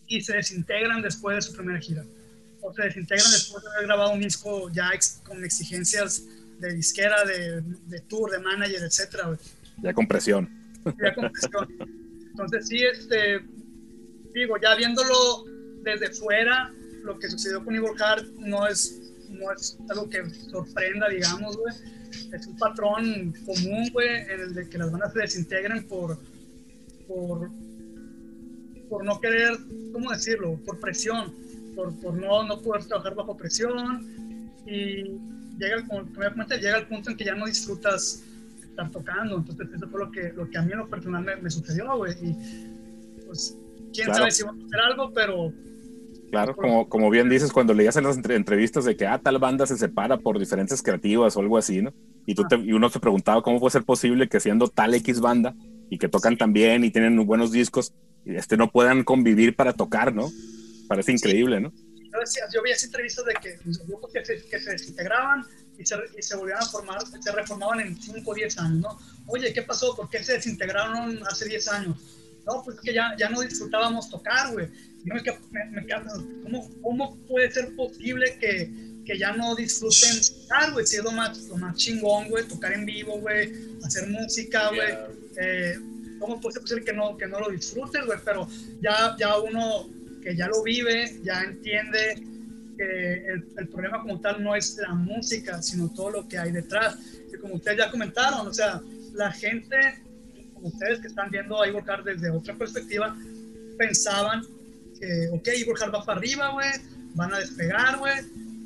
y se desintegran después de su primera gira. O se desintegran después de haber grabado un disco ya con exigencias de disquera, de, de tour, de manager, etcétera, Ya con presión. Ya con presión. Entonces, sí, este, digo, ya viéndolo desde fuera, lo que sucedió con Evil Heart no es, no es algo que sorprenda, digamos, güey. Es un patrón común, güey, en el de que las bandas se desintegren por, por, por no querer, ¿cómo decirlo? Por presión, por, por no, no poder trabajar bajo presión. Y llega, como llega el punto en que ya no disfrutas estar tocando. Entonces, eso fue lo que, lo que a mí en lo personal me, sucedió, güey. Y pues, quién sabe si va a hacer algo, pero. Claro, como, como bien dices, cuando leías en las entrevistas de que ah, tal banda se separa por diferencias creativas o algo así, ¿no? Y, tú y uno se preguntaba cómo puede ser posible que siendo tal X banda y que tocan tan bien y tienen buenos discos, este, no puedan convivir para tocar, ¿no? Parece increíble, ¿no? Yo veía entrevistas de que los grupos que se, que se desintegraban y se, y se, volvían a formar, se reformaban en 5 o 10 años, ¿no? Oye, ¿qué pasó? ¿Por qué se desintegraron hace 10 años? No, pues que ya, ya no disfrutábamos tocar, güey. Yo me, me, ¿cómo, ¿cómo puede ser posible que, que ya no disfruten tocar, güey? Si es lo más, lo más chingón, güey, tocar en vivo, güey, hacer música, güey. Eh, ¿Cómo puede ser posible que no, que no lo disfruten, güey? Pero ya, ya uno que ya lo vive, ya entiende que el, problema como tal no es la música, sino todo lo que hay detrás. Y como ustedes ya comentaron, o sea, la gente, como ustedes que están viendo a Igor desde otra perspectiva, pensaban que, ok, Igor va para arriba, güey, van a despegar, güey,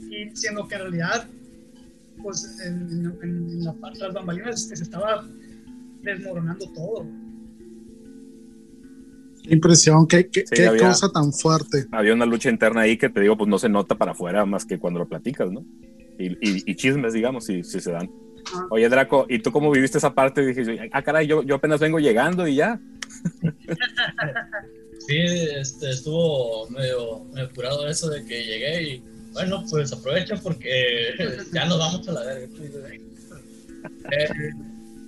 y siendo que en realidad, pues en, la parte de las bambalinas se estaba desmoronando todo. Impresión, qué, qué, cosa tan fuerte. Había una lucha interna ahí que te digo, pues no se nota para afuera más que cuando lo platicas, ¿no? Y, y, chismes, digamos, si, si se dan. Oye, Draco, ¿y tú cómo viviste esa parte? Dije, ah, caray, yo, yo apenas vengo llegando y ya. [LAUGHS] sí, este, estuvo medio, medio curado eso de que llegué y, bueno, pues aprovechen porque [LAUGHS] ya nos vamos a la verga. Eh,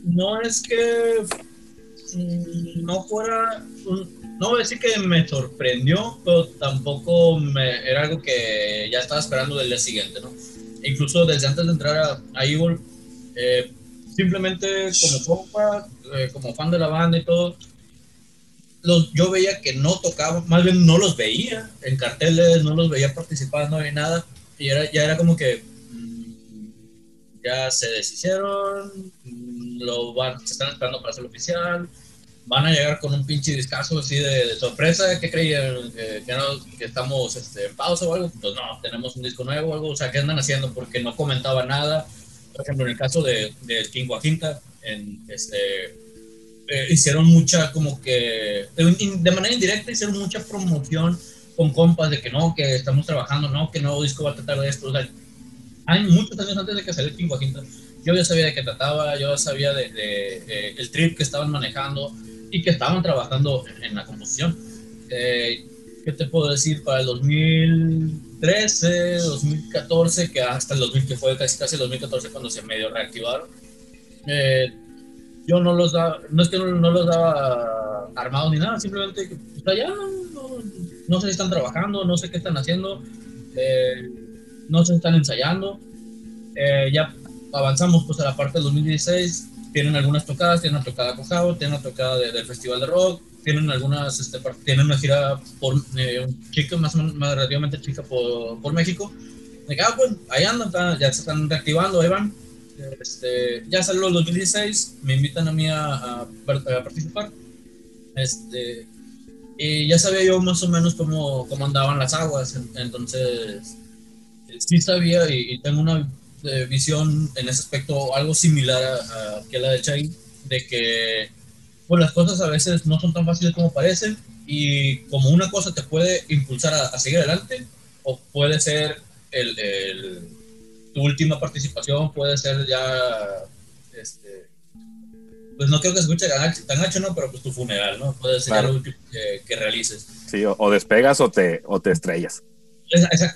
no es que mm, no fuera un, no voy a decir que me sorprendió, pero tampoco me, era algo que ya estaba esperando del día siguiente, ¿no? Incluso desde antes de entrar a, a Evil, eh, simplemente como compa, eh, como fan de la banda y todo, los, yo veía que no tocaban, más bien no los veía en carteles, no los veía participando ni nada, y era, ya era como que mm, ya se deshicieron, mm, lo van, se están esperando para ser oficial, van a llegar con un pinche discazo así de, sorpresa, que creían que, que, estamos este, en pausa o algo, pues no, tenemos un disco nuevo o algo, o sea, ¿qué andan haciendo? Porque no comentaba nada, por ejemplo, en el caso de, de King Quinta, en este, eh, hicieron mucha como que, de manera indirecta hicieron mucha promoción con compas de que no, que estamos trabajando, no, que nuevo disco va a tratar de esto. O sea, hay muchos años antes de que saliera King Quinta, yo ya sabía de qué trataba, yo ya sabía de, de, el trip que estaban manejando y que estaban trabajando en, la composición. Eh, ¿Qué te puedo decir? Para el 2013, 2014, que hasta el 2000, que fue casi, casi el 2014 cuando se medio reactivaron, eh, yo no los daba, no es que no, los daba armados ni nada, simplemente, pues allá no, no, sé si están trabajando, no sé qué están haciendo, eh, no sé si están ensayando. Eh, ya avanzamos pues a la parte del 2016, tienen algunas tocadas, tienen una tocada con Jao, tienen una tocada del Festival de Rock, tienen algunas, este, tienen una gira por eh, chica, más, más relativamente chica por, por México. Me ah, pues, ahí andan, ya se están reactivando, ahí van este, ya salió el 2016, me invitan a mí a, participar. Este, y ya sabía yo más o menos cómo, cómo andaban las aguas, entonces sí sabía y, tengo una eh, visión en ese aspecto algo similar a, que la de Chay, de que pues las cosas a veces no son tan fáciles como parecen y como una cosa te puede impulsar a, seguir adelante o puede ser el, el tu última participación puede ser ya, este, pues no creo que se escuche tan ancho, ¿no? Pero pues tu funeral, ¿no? Puede ser lo último que, realices. Sí, o, despegas o te, o te estrellas.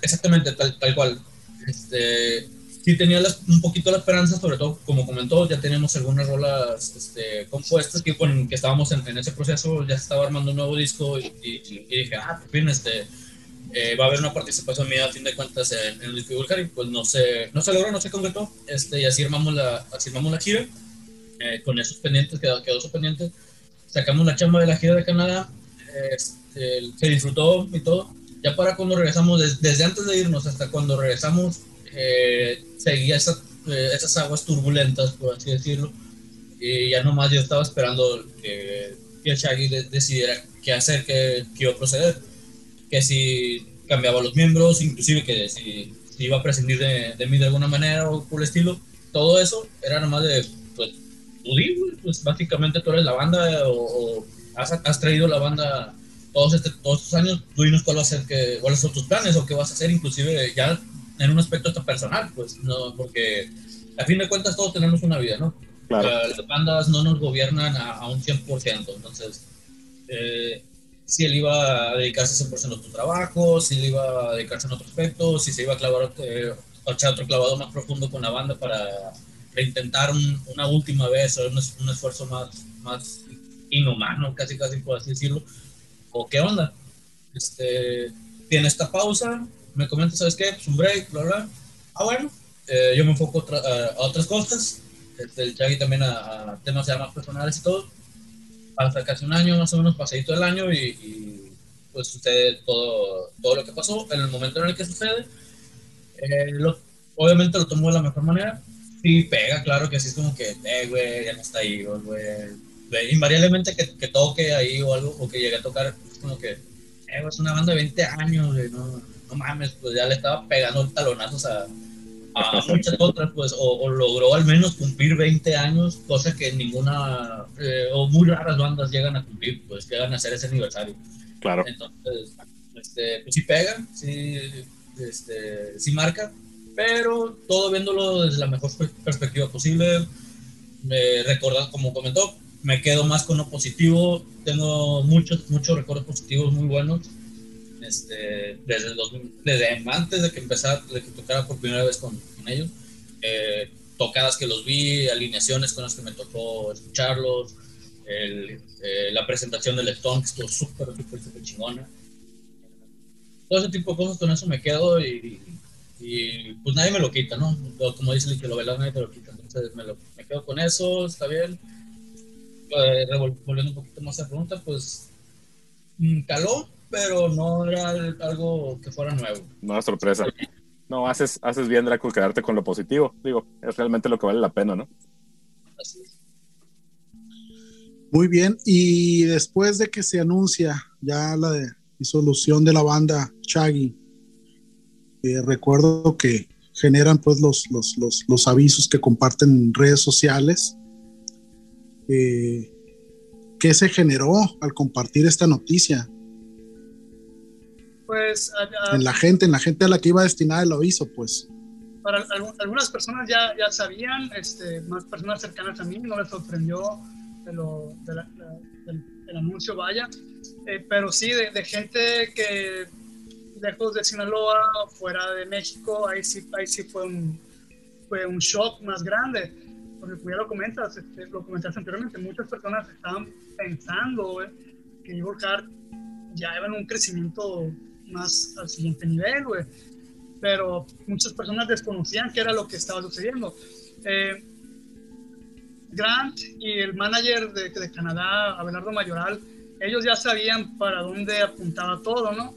exactamente, tal, tal cual. Este, sí tenía un poquito la esperanza, sobre todo, como comentó, ya tenemos algunas rolas este, compuestas que, bueno, que estábamos en, ese proceso, ya estaba armando un nuevo disco y, dije, ah, por fin, este, eh, va a haber una participación mía a fin de cuentas en, el disco y pues no se, no se logró, no se concretó, este, y así armamos la, así armamos la gira, eh, con esos pendientes, quedó, quedó esos pendientes, sacamos la chamba de la gira de Canadá, este, se disfrutó y todo, ya para cuando regresamos, desde antes de irnos hasta cuando regresamos, eh, seguía esas aguas turbulentas, por así decirlo, y ya nomás yo estaba esperando que, que Shaggy decidiera qué hacer, qué, qué iba a proceder. Que si cambiaba los miembros, inclusive que si, iba a prescindir de, de, mí de alguna manera o por el estilo, todo eso era nomás de, pues, tú pues básicamente tú eres la banda o, has, has, traído la banda todos, este, todos estos años, tú dinos cuál va a ser que, cuáles son tus planes o qué vas a hacer, inclusive ya en un aspecto hasta personal, pues, no, porque a fin de cuentas todos tenemos una vida, ¿no? Las bandas no nos gobiernan a, a un 100%, entonces... Eh, si él iba a dedicarse 100% a tu trabajo, si él iba a dedicarse en otro aspecto, si se iba a clavar eh, otro clavado más profundo con la banda para intentar una última vez o un, esfuerzo más, más inhumano, casi casi por así decirlo, o qué onda. Este, tiene esta pausa, me comenta, ¿sabes qué? Pues un break, bla, bla. Ah, bueno, eh, yo me enfoco a, otras cosas, este, el Chagui también a, a temas ya más personales y todo hasta casi un año, más o menos pasadito el año y, pues sucede todo, todo lo que pasó. En el momento en el que sucede, eh, obviamente lo tomo de la mejor manera. Sí, pega, claro que así es como que, eh, güey, ya no está ahí, güey. Invariablemente que, que, toque ahí o algo, o que llegue a tocar, es como que, eh, es una banda de 20 años, güey, no, no mames, pues ya le estaba pegando talonazos a, a muchas otras, pues, o, logró al menos cumplir 20 años, cosa que ninguna, eh, o muy raras bandas llegan a cumplir, pues, llegan a hacer ese aniversario. Claro. Entonces, este, pues sí pega, sí, este, sí marca, pero todo viéndolo desde la mejor perspectiva posible, me recuerda, como comentó, me quedo más con lo positivo, tengo muchos, muchos recuerdos positivos muy buenos este, desde, desde antes de que empezara, de que tocara por primera vez con, con ellos, eh, tocadas que los vi, alineaciones con las que me tocó escucharlos, el, eh, la presentación del Stone que estuvo súper, súper, súper chingona. Todo ese tipo de cosas, con eso me quedo y, y pues nadie me lo quita, ¿no? Como dice el que lo ve nadie te lo quita, entonces me, lo, me quedo con eso, está bien. Eh, volviendo un poquito más a la pregunta, pues mm, caló, pero no era algo que fuera nuevo. No era sorpresa. No, haces, haces bien, Draco, quedarte con lo positivo. Digo, es realmente lo que vale la pena, ¿no? Así es. Muy bien, y después de que se anuncia ya la disolución de la banda Chaggy, eh, recuerdo que generan pues los, los, avisos que comparten en redes sociales. Eh, ¿Qué se generó al compartir esta noticia? Pues en la gente, en la gente a la que iba destinada el aviso, pues. Para algunas personas ya, ya sabían, este, más personas cercanas a mí, no les sorprendió de lo, del, anuncio, vaya, eh, pero sí de, gente que lejos de Sinaloa, fuera de México, ahí sí, ahí sí fue un, fue un shock más grande, porque como ya lo comentas, este, lo comentaste anteriormente, muchas personas estaban pensando que Evil Heart ya iba en un crecimiento más al siguiente nivel, güey. Pero muchas personas desconocían qué era lo que estaba sucediendo. Eh, Grant y el manager de, de, Canadá, Abelardo Mayoral, ellos ya sabían para dónde apuntaba todo, ¿no?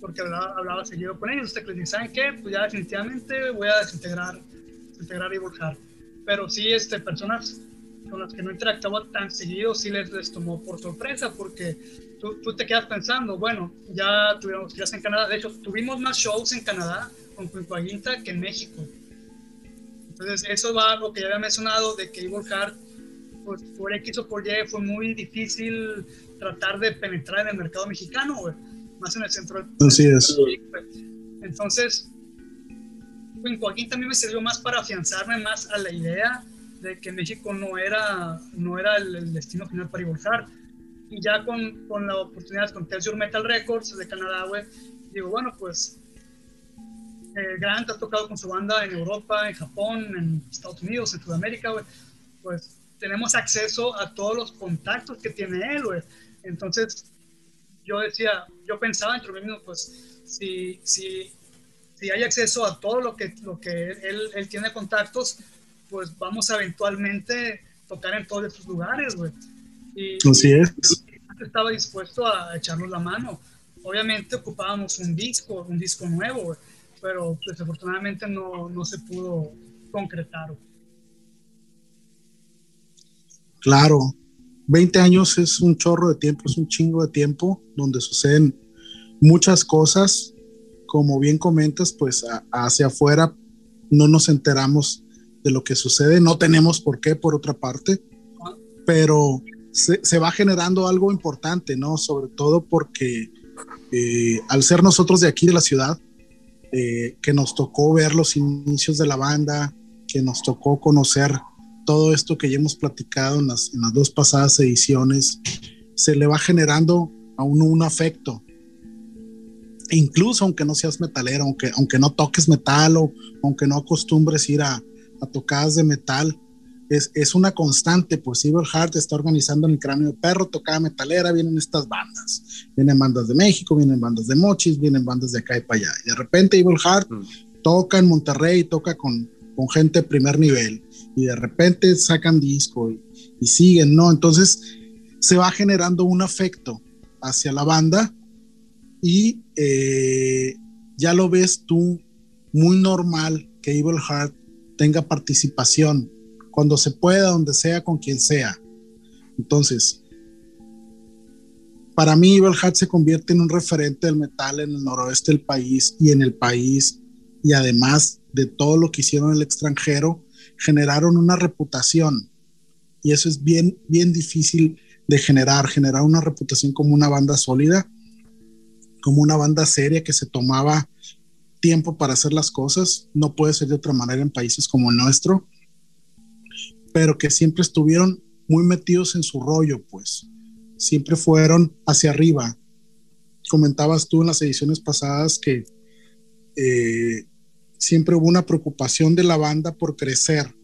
Porque hablaba, seguido con ellos. Usted les dice, ¿saben qué? Pues ya definitivamente voy a desintegrar, desintegrar Evil Heart. Pero sí, este, personas con las que no interactuaba tan seguido, sí les, les tomó por sorpresa, porque tú, tú, te quedas pensando, bueno, ya tuvimos giras en Canadá, de hecho, tuvimos más shows en Canadá con Quinquaguinta que en México. Entonces, eso va a lo que ya había mencionado de que Evil Heart, pues por X o por Y, fue muy difícil tratar de penetrar en el mercado mexicano, más en el centro del Así es. Entonces, Quinquaguinta también me sirvió más para afianzarme más a la idea de que México no era, no era el, destino final para Evil Heart y ya con, con la oportunidad con Tell Metal Records de Canadá, güey, digo, bueno, pues eh, Grant ha tocado con su banda en Europa, en Japón, en Estados Unidos, en Sudamérica, güey, pues tenemos acceso a todos los contactos que tiene él, güey. Entonces, yo decía, yo pensaba entre mí mismo, pues, si, si, si hay acceso a todo lo que, lo que él, él tiene contactos, pues vamos a eventualmente tocar en todos estos lugares, güey. Y, Así es. estaba dispuesto a echarnos la mano. Obviamente ocupábamos un disco, un disco nuevo, pero desafortunadamente no, no se pudo concretar. Claro, 20 años es un chorro de tiempo, es un chingo de tiempo donde suceden muchas cosas. Como bien comentas, pues hacia afuera no nos enteramos de lo que sucede, no tenemos por qué por otra parte, pero se, va generando algo importante, ¿no? Sobre todo porque eh, al ser nosotros de aquí de la ciudad, eh, que nos tocó ver los inicios de la banda, que nos tocó conocer todo esto que ya hemos platicado en las, dos pasadas ediciones, se le va generando a uno un afecto. incluso aunque no seas metalero, aunque, aunque no toques metal o aunque no acostumbres ir a, a tocadas de metal, es, una constante, pues Evil Heart está organizando en el cráneo de perro, tocada metalera, vienen estas bandas, vienen bandas de México, vienen bandas de Mochis, vienen bandas de acá y para allá. Y de repente Evil Heart mm. toca en Monterrey, toca con, con gente de primer nivel, y de repente sacan disco y, siguen, ¿no? Entonces se va generando un afecto hacia la banda y eh, ya lo ves tú muy normal que Evil Heart tenga participación cuando se pueda, donde sea, con quien sea. Entonces, para mí, Evil Hat se convierte en un referente del metal en el noroeste del país y en el país, y además de todo lo que hicieron en el extranjero, generaron una reputación. Y eso es bien, bien difícil de generar, generar una reputación como una banda sólida, como una banda seria que se tomaba tiempo para hacer las cosas. No puede ser de otra manera en países como el nuestro pero que siempre estuvieron muy metidos en su rollo, pues. Siempre fueron hacia arriba. Comentabas tú en las ediciones pasadas que eh, siempre hubo una preocupación de la banda por crecer,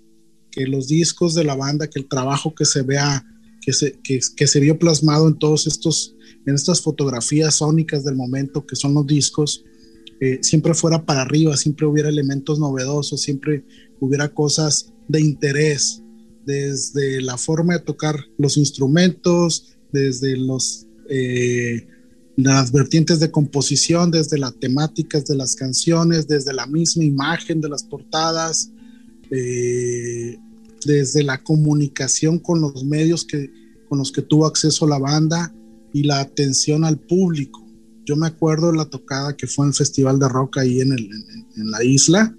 que los discos de la banda, que el trabajo que se vea, que se, que, se vio plasmado en todos estos, en estas fotografías sónicas del momento, que son los discos, eh, siempre fuera para arriba, siempre hubiera elementos novedosos, siempre hubiera cosas de interés desde la forma de tocar los instrumentos, desde los, eh, las vertientes de composición, desde las temáticas de las canciones, desde la misma imagen de las portadas, eh, desde la comunicación con los medios que, con los que tuvo acceso la banda y la atención al público. Yo me acuerdo de la tocada que fue en el Festival de Rock ahí en, el, en la isla,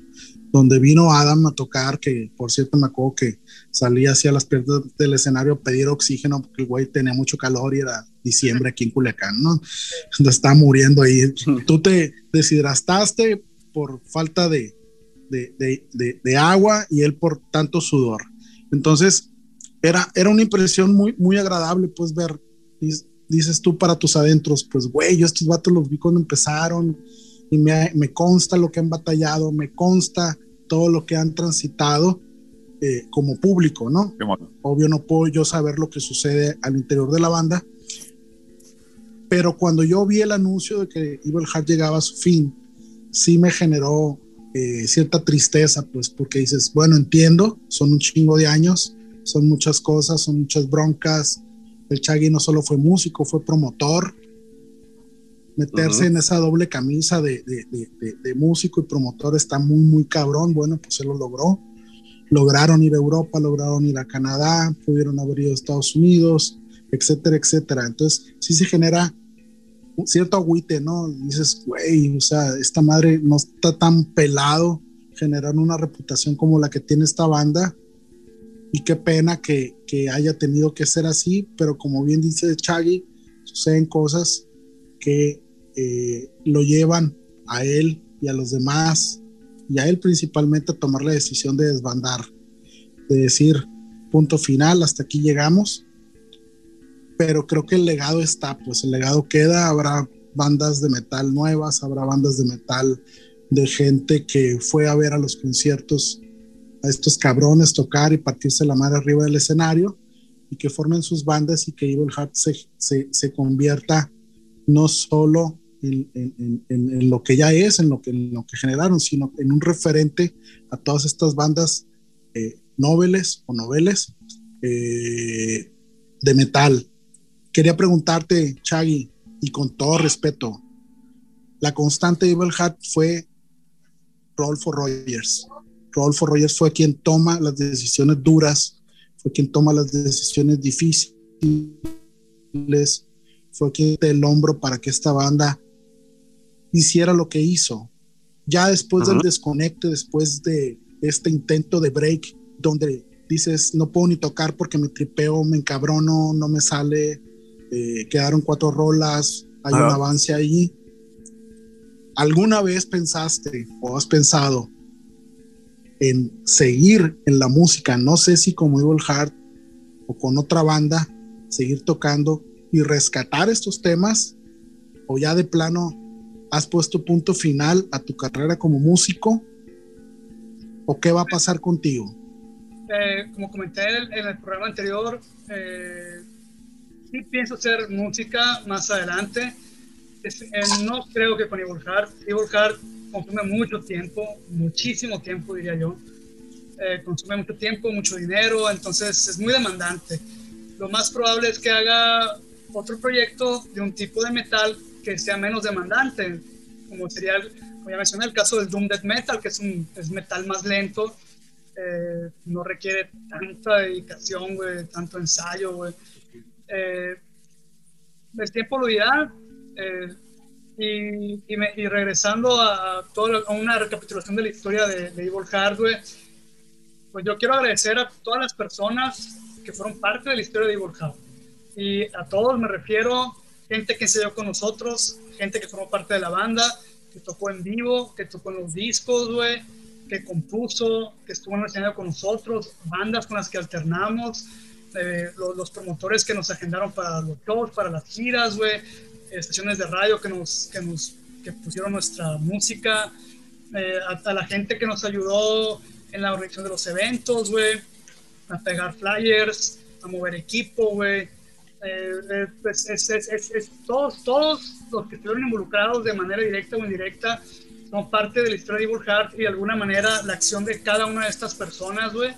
donde vino Adam a tocar, que por cierto me acuerdo que salía hacia las piernas del escenario a pedir oxígeno porque el güey tenía mucho calor y era diciembre aquí en Culiacán, ¿no? Donde estaba muriendo ahí. Tú te deshidrataste por falta de, de, agua y él por tanto sudor. Entonces, era, era una impresión muy, muy agradable, pues ver, dices tú para tus adentros, pues güey, yo estos vatos los vi cuando empezaron y me, me consta lo que han batallado, me consta todo lo que han transitado eh, como público, ¿no? Obvio no puedo yo saber lo que sucede al interior de la banda, pero cuando yo vi el anuncio de que Evil Heart llegaba a su fin, sí me generó eh, cierta tristeza, pues porque dices, bueno, entiendo, son un chingo de años, son muchas cosas, son muchas broncas. El Chagui no solo fue músico, fue promotor. Meterse en esa doble camisa de, de, músico y promotor está muy, muy cabrón. Bueno, pues él lo logró. Lograron ir a Europa, lograron ir a Canadá, pudieron haber ido a Estados Unidos, etcétera, etcétera. Entonces, sí se genera cierto agüite, ¿no? dices, güey, o sea, esta madre no está tan pelado generando una reputación como la que tiene esta banda. Y qué pena que, que haya tenido que ser así, pero como bien dice Chaggy, suceden cosas que eh, lo llevan a él y a los demás, y a él principalmente a tomar la decisión de desbandar, de decir, punto final, hasta aquí llegamos. Pero creo que el legado está, pues el legado queda, habrá bandas de metal nuevas, habrá bandas de metal de gente que fue a ver a los conciertos a estos cabrones tocar y partirse la madre arriba del escenario y que formen sus bandas y que Evil Heart se, se, convierta no solo en, en, en, lo que ya es, en lo que, lo que generaron, sino en un referente a todas estas bandas eh, noveles o noveles eh, de metal, Quería preguntarte, Chaggy, y con todo respeto, la constante de Evil Hat fue Rodolfo Rogers. Rodolfo Rogers fue quien toma las decisiones duras, fue quien toma las decisiones difíciles, fue quien te el hombro para que esta banda hiciera lo que hizo. Ya después del desconecte, después de este intento de break, donde dices, no puedo ni tocar porque me tripeo, me encabrono, no me sale, eh, quedaron cuatro rolas, hay un avance ahí. ¿Alguna vez pensaste o has pensado en seguir en la música? No sé si como Evil Heart o con otra banda, seguir tocando y rescatar estos temas o ya de plano has puesto punto final a tu carrera como músico o qué va a pasar contigo? Eh, como comenté en el, programa anterior, eh, sí pienso hacer música más adelante. Eh, no creo que con Evil Heart. Evil Heart consume mucho tiempo, muchísimo tiempo diría yo. Eh, consume mucho tiempo, mucho dinero, entonces es muy demandante. Lo más probable es que haga otro proyecto de un tipo de metal que sea menos demandante, como sería, como ya mencioné, el caso del Doom Death Metal, que es un es metal más lento, eh, no requiere tanta dedicación, tanto ensayo, eh, el tiempo lo dirá. Eh, y, y, regresando a, a una recapitulación de la historia de, Evil Hardware, pues yo quiero agradecer a todas las personas que fueron parte de la historia de Evil Hardware. Y a todos me refiero, gente que se dio con nosotros, gente que formó parte de la banda, que tocó en vivo, que tocó en los discos, güey, que compuso, que estuvo en el escenario con nosotros, bandas con las que alternamos, eh, los, promotores que nos agendaron para los shows, para las giras, güey, estaciones de radio que nos, que nos que pusieron nuestra música, eh, la gente que nos ayudó en la organización de los eventos, güey, a pegar flyers, a mover equipo, güey. Eh, pues es, es, es, todos, todos los que estuvieron involucrados de manera directa o indirecta son parte de la historia de Evil Heart y de alguna manera la acción de cada una de estas personas, güey,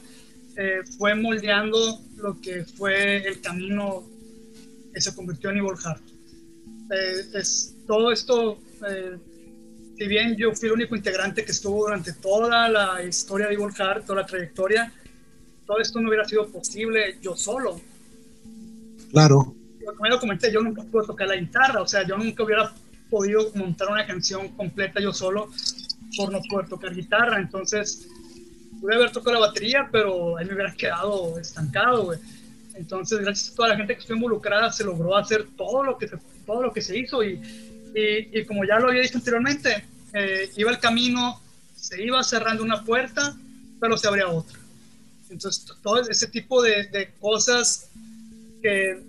eh, fue moldeando lo que fue el camino que se convirtió en Evil Heart. Eh, es, todo esto, eh, si bien yo fui el único integrante que estuvo durante toda la historia de Evil Heart, toda la trayectoria, todo esto no hubiera sido posible yo solo. Claro. Como ya comenté, yo nunca pude tocar la guitarra, o sea, yo nunca hubiera podido montar una canción completa yo solo por no poder tocar guitarra. Entonces, pude haber tocado la batería, pero ahí me hubiera quedado estancado, güey. Entonces, gracias a toda la gente que estuvo involucrada, se logró hacer todo lo que se, todo lo que se hizo. Y, y, como ya lo había dicho anteriormente, eh, iba el camino, se iba cerrando una puerta, pero se abría otra. Entonces, todo ese tipo de, de cosas que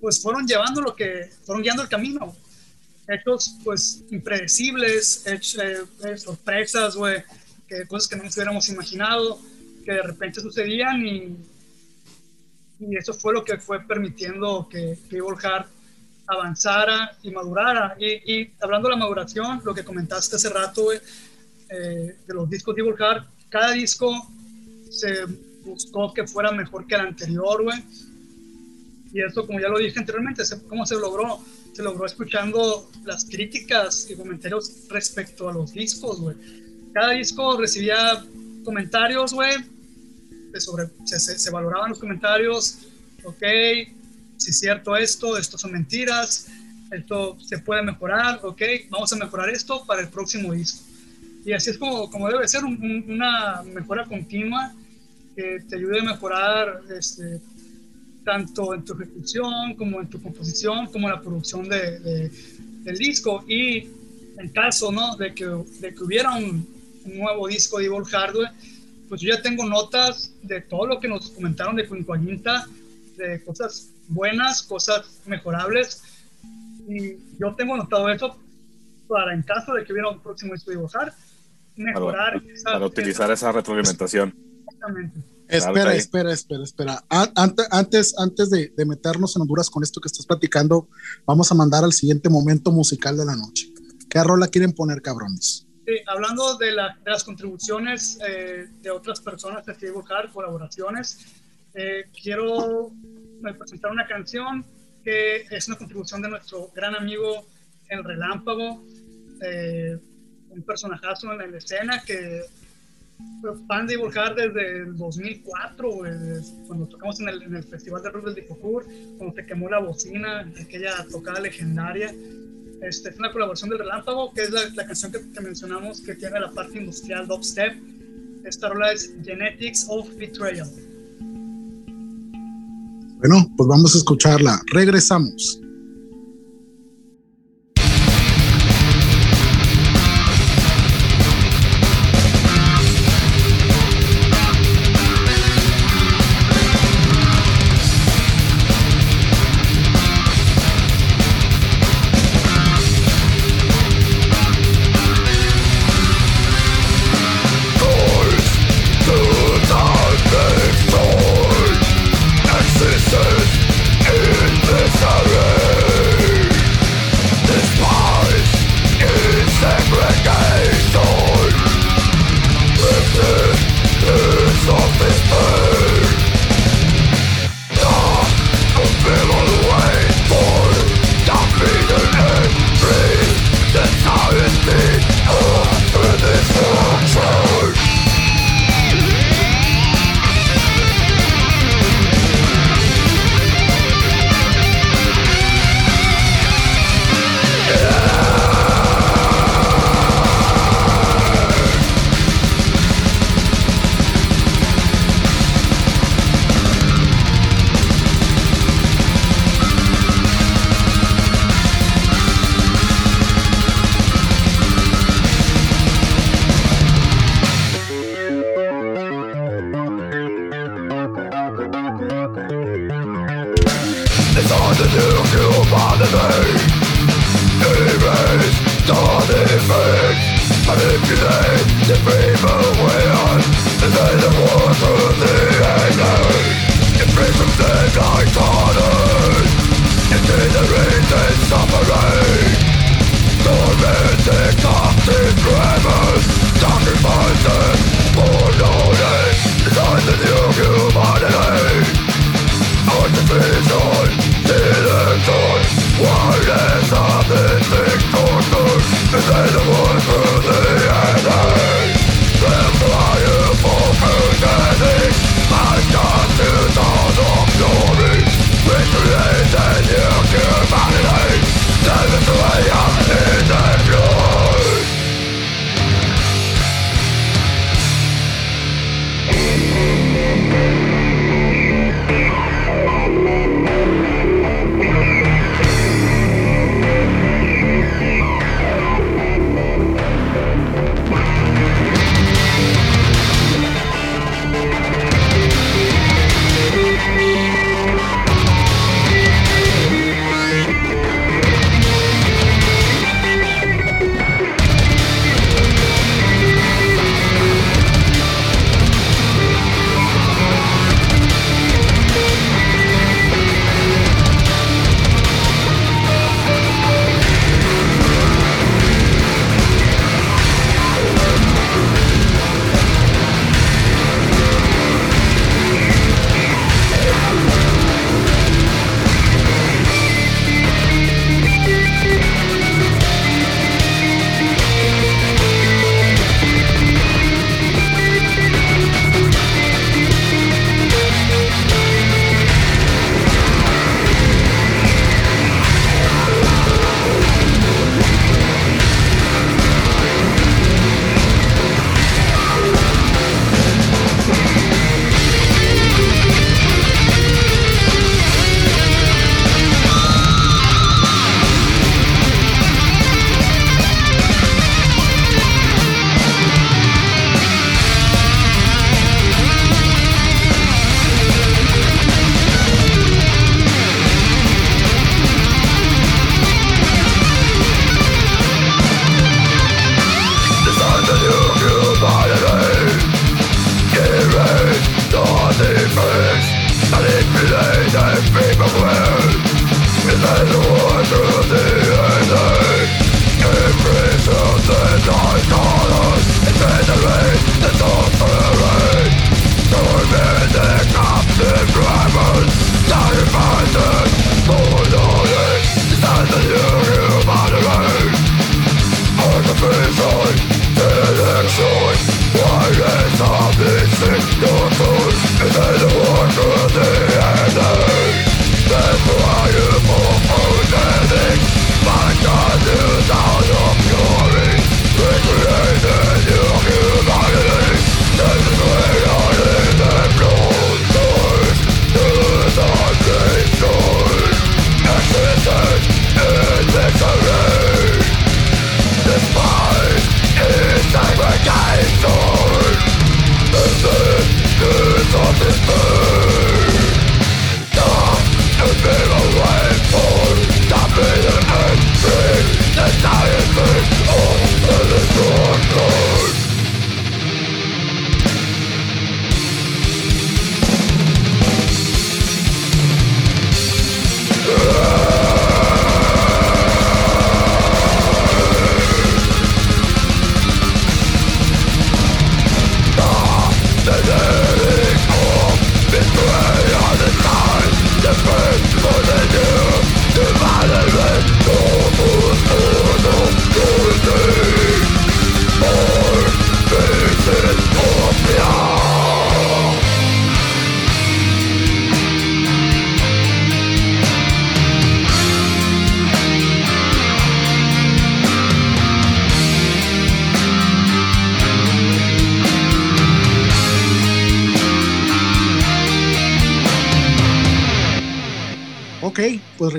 pues fueron llevando lo que, fueron guiando el camino. Hechos pues impredecibles, hechos, eh, sorpresas, güey, que cosas que no nos hubiéramos imaginado, que de repente sucedían y, y eso fue lo que fue permitiendo que, que Evil avanzara y madurara. Y, y, hablando de la maduración, lo que comentaste hace rato, eh, de los discos de Evil Heart, cada disco se buscó que fuera mejor que el anterior, güey y esto, como ya lo dije anteriormente, ¿cómo se logró? Se logró escuchando las críticas y comentarios respecto a los discos, güey. Cada disco recibía comentarios, güey, sobre, se, se, valoraban los comentarios, ok, si es cierto esto, esto son mentiras, esto se puede mejorar, ok, vamos a mejorar esto para el próximo disco. Y así es como, como debe ser una mejora continua que te ayude a mejorar este, tanto en tu ejecución como en tu composición, como en la producción de, del disco. Y en caso ¿no? de, que, de que hubiera un, nuevo disco de Evil Hardware, pues yo ya tengo notas de todo lo que nos comentaron de Quincuañita, de cosas buenas, cosas mejorables. Y yo tengo notado eso para en caso de que hubiera un próximo disco de Evil Hard, mejorar. Para, utilizar esa retroalimentación. Exactamente. Espera, espera, espera, espera. Antes, antes de, meternos en Honduras con esto que estás platicando, vamos a mandar al siguiente momento musical de la noche. ¿Qué rola quieren poner, cabrones? Sí, hablando de, las contribuciones eh, de otras personas que dibujar, colaboraciones, eh, quiero presentar una canción que es una contribución de nuestro gran amigo El Relámpago, eh, un personajazo en la escena que fan de Volcar desde el 2004, cuando tocamos en el, en el, Festival de Rock del Dicocur, cuando se quemó la bocina, aquella tocada legendaria. Este, es una colaboración del Relámpago, que es la, la canción que, que, mencionamos que tiene la parte industrial dubstep. Esta rola es Genetics of Betrayal. Bueno, pues vamos a escucharla. Regresamos.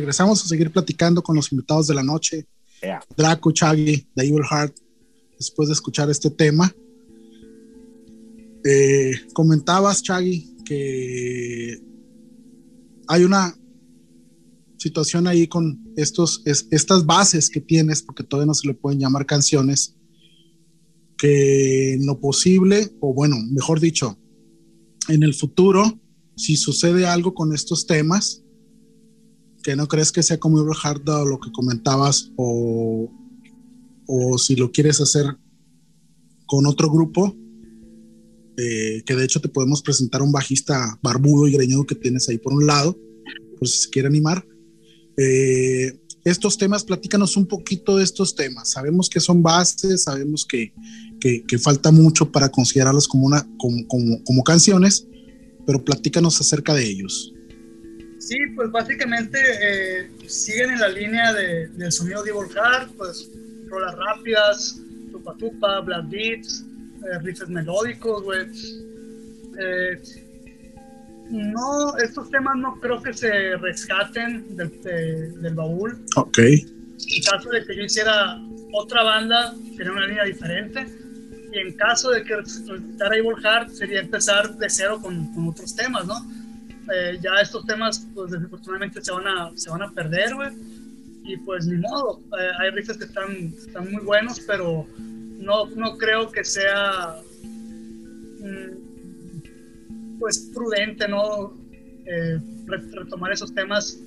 Regresamos a seguir platicando con los invitados de la noche. Draco, Chaggy, de Evil Heart, después de escuchar este tema. Eh, comentabas, Chaggy, que hay una situación ahí con estos, estas bases que tienes, porque todavía no se le pueden llamar canciones, que en lo posible, o bueno, mejor dicho, en el futuro, si sucede algo con estos temas, que no crees que sea como Hard o lo que comentabas o, o si lo quieres hacer con otro grupo, eh, que de hecho te podemos presentar un bajista barbudo y greñudo que tienes ahí por un lado, pues si se quiere animar. Eh, estos temas, platícanos un poquito de estos temas. Sabemos que son bases, sabemos que, que, que falta mucho para considerarlos como, una, como, como, como canciones, pero platícanos acerca de ellos. Sí, pues básicamente eh, siguen en la línea de, del sonido de Heart, pues rolas rápidas, tupa tupa, black beats, eh, riffs melódicos, güey. Eh, no, estos temas no creo que se rescaten del, del baúl. Ok. En caso de que yo hiciera otra banda, sería una línea diferente. Y en caso de que resultara Evil Heart, sería empezar de cero con, con otros temas, ¿no? Eh, ya estos temas, pues desafortunadamente se van a, se van a perder, güey. Y pues ni modo, eh, hay riffs que están, están muy buenos, pero no, no creo que sea mm, pues prudente, ¿no? Eh, retomar esos temas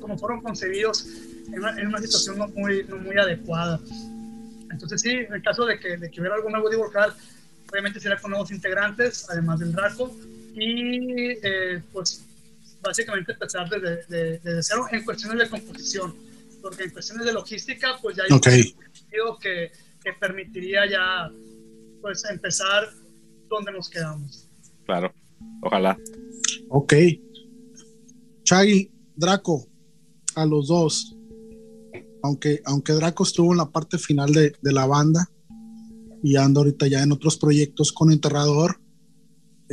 como fueron concebidos en una, en una situación no muy, no muy adecuada. Entonces sí, en el caso de que, de que hubiera algo nuevo divulgar, obviamente será con nuevos integrantes, además del Draco, y eh, pues básicamente empezar desde, desde, cero en cuestiones de composición, porque en cuestiones de logística pues ya hay okay. un que, que permitiría ya pues empezar donde nos quedamos. Claro, ojalá. Ok. Chagui, Draco, a los dos. Aunque, aunque Draco estuvo en la parte final de, de la banda y anda ahorita ya en otros proyectos con Enterrador,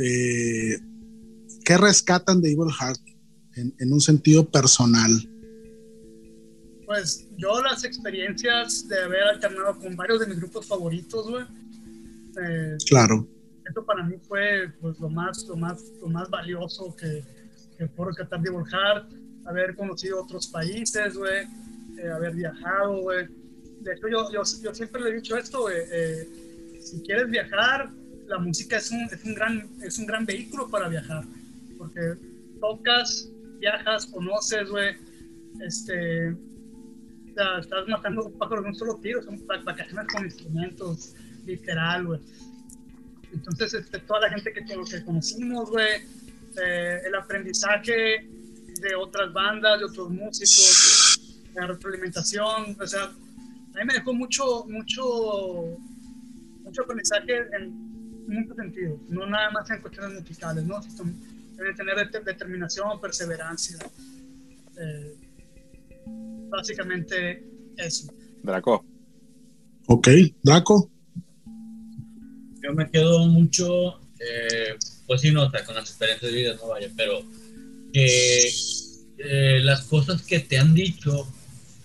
eh, ¿qué rescatan de Evil Heart en, un sentido personal? Pues yo las experiencias de haber alternado con varios de mis grupos favoritos, güey. Eh, claro. Esto para mí fue pues, lo, más, lo, más, lo más valioso que, que fue rescatar de Evil Heart, haber conocido otros países, güey, eh, haber viajado, güey. De hecho, yo, yo, yo, siempre le he dicho esto, güey. si quieres viajar, la música es un, es un, gran, es un gran vehículo para viajar. porque tocas, viajas, conoces, güey, este, estás matando un pájaro de un solo tiro, son vacaciones con instrumentos, literal, güey. Entonces, este, toda la gente que, que conocimos, güey, eh, el aprendizaje de otras bandas, de otros músicos, la retroalimentación, o sea, a mí me dejó mucho, mucho, mucho aprendizaje en muchos sentidos, no nada más en cuestiones musicales, ¿no? Debe tener determinación, perseverancia. Eh, básicamente eso. Draco. Ok, Draco. Yo me quedo mucho, eh, pues sí, nota con las experiencias de vida, no vaya, pero que eh, las cosas que te han dicho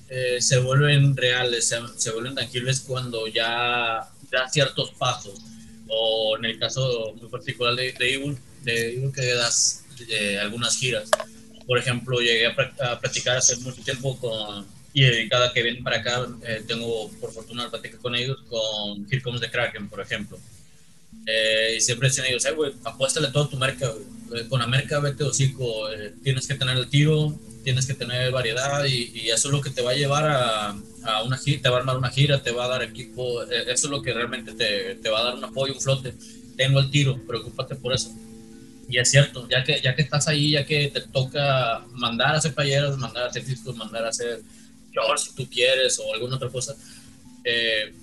eh, se vuelven reales, se, vuelven tangibles cuando ya da ciertos pasos. O en el caso muy particular de, de Evil, de que das algunas giras. Por ejemplo, llegué a, practicar hace mucho tiempo con, y cada que vienen para acá, eh, tengo por fortuna platicar con ellos, con Here Comes the Kraken, por ejemplo. Eh, y siempre decían ellos, güey, apuéstale todo tu marca, Con la marca vete hocico, eh, tienes que tener el tiro, tienes que tener variedad y, eso es lo que te va a llevar a, a, una gira, te va a armar una gira, te va a dar equipo, eso es lo que realmente te, te va a dar un apoyo, un flote. Tengo el tiro, preocúpate por eso. Y es cierto, ya que, ya que estás ahí, ya que te toca mandar a hacer playeras, mandar a hacer discos, mandar a hacer shorts si tú quieres o alguna otra cosa, eh,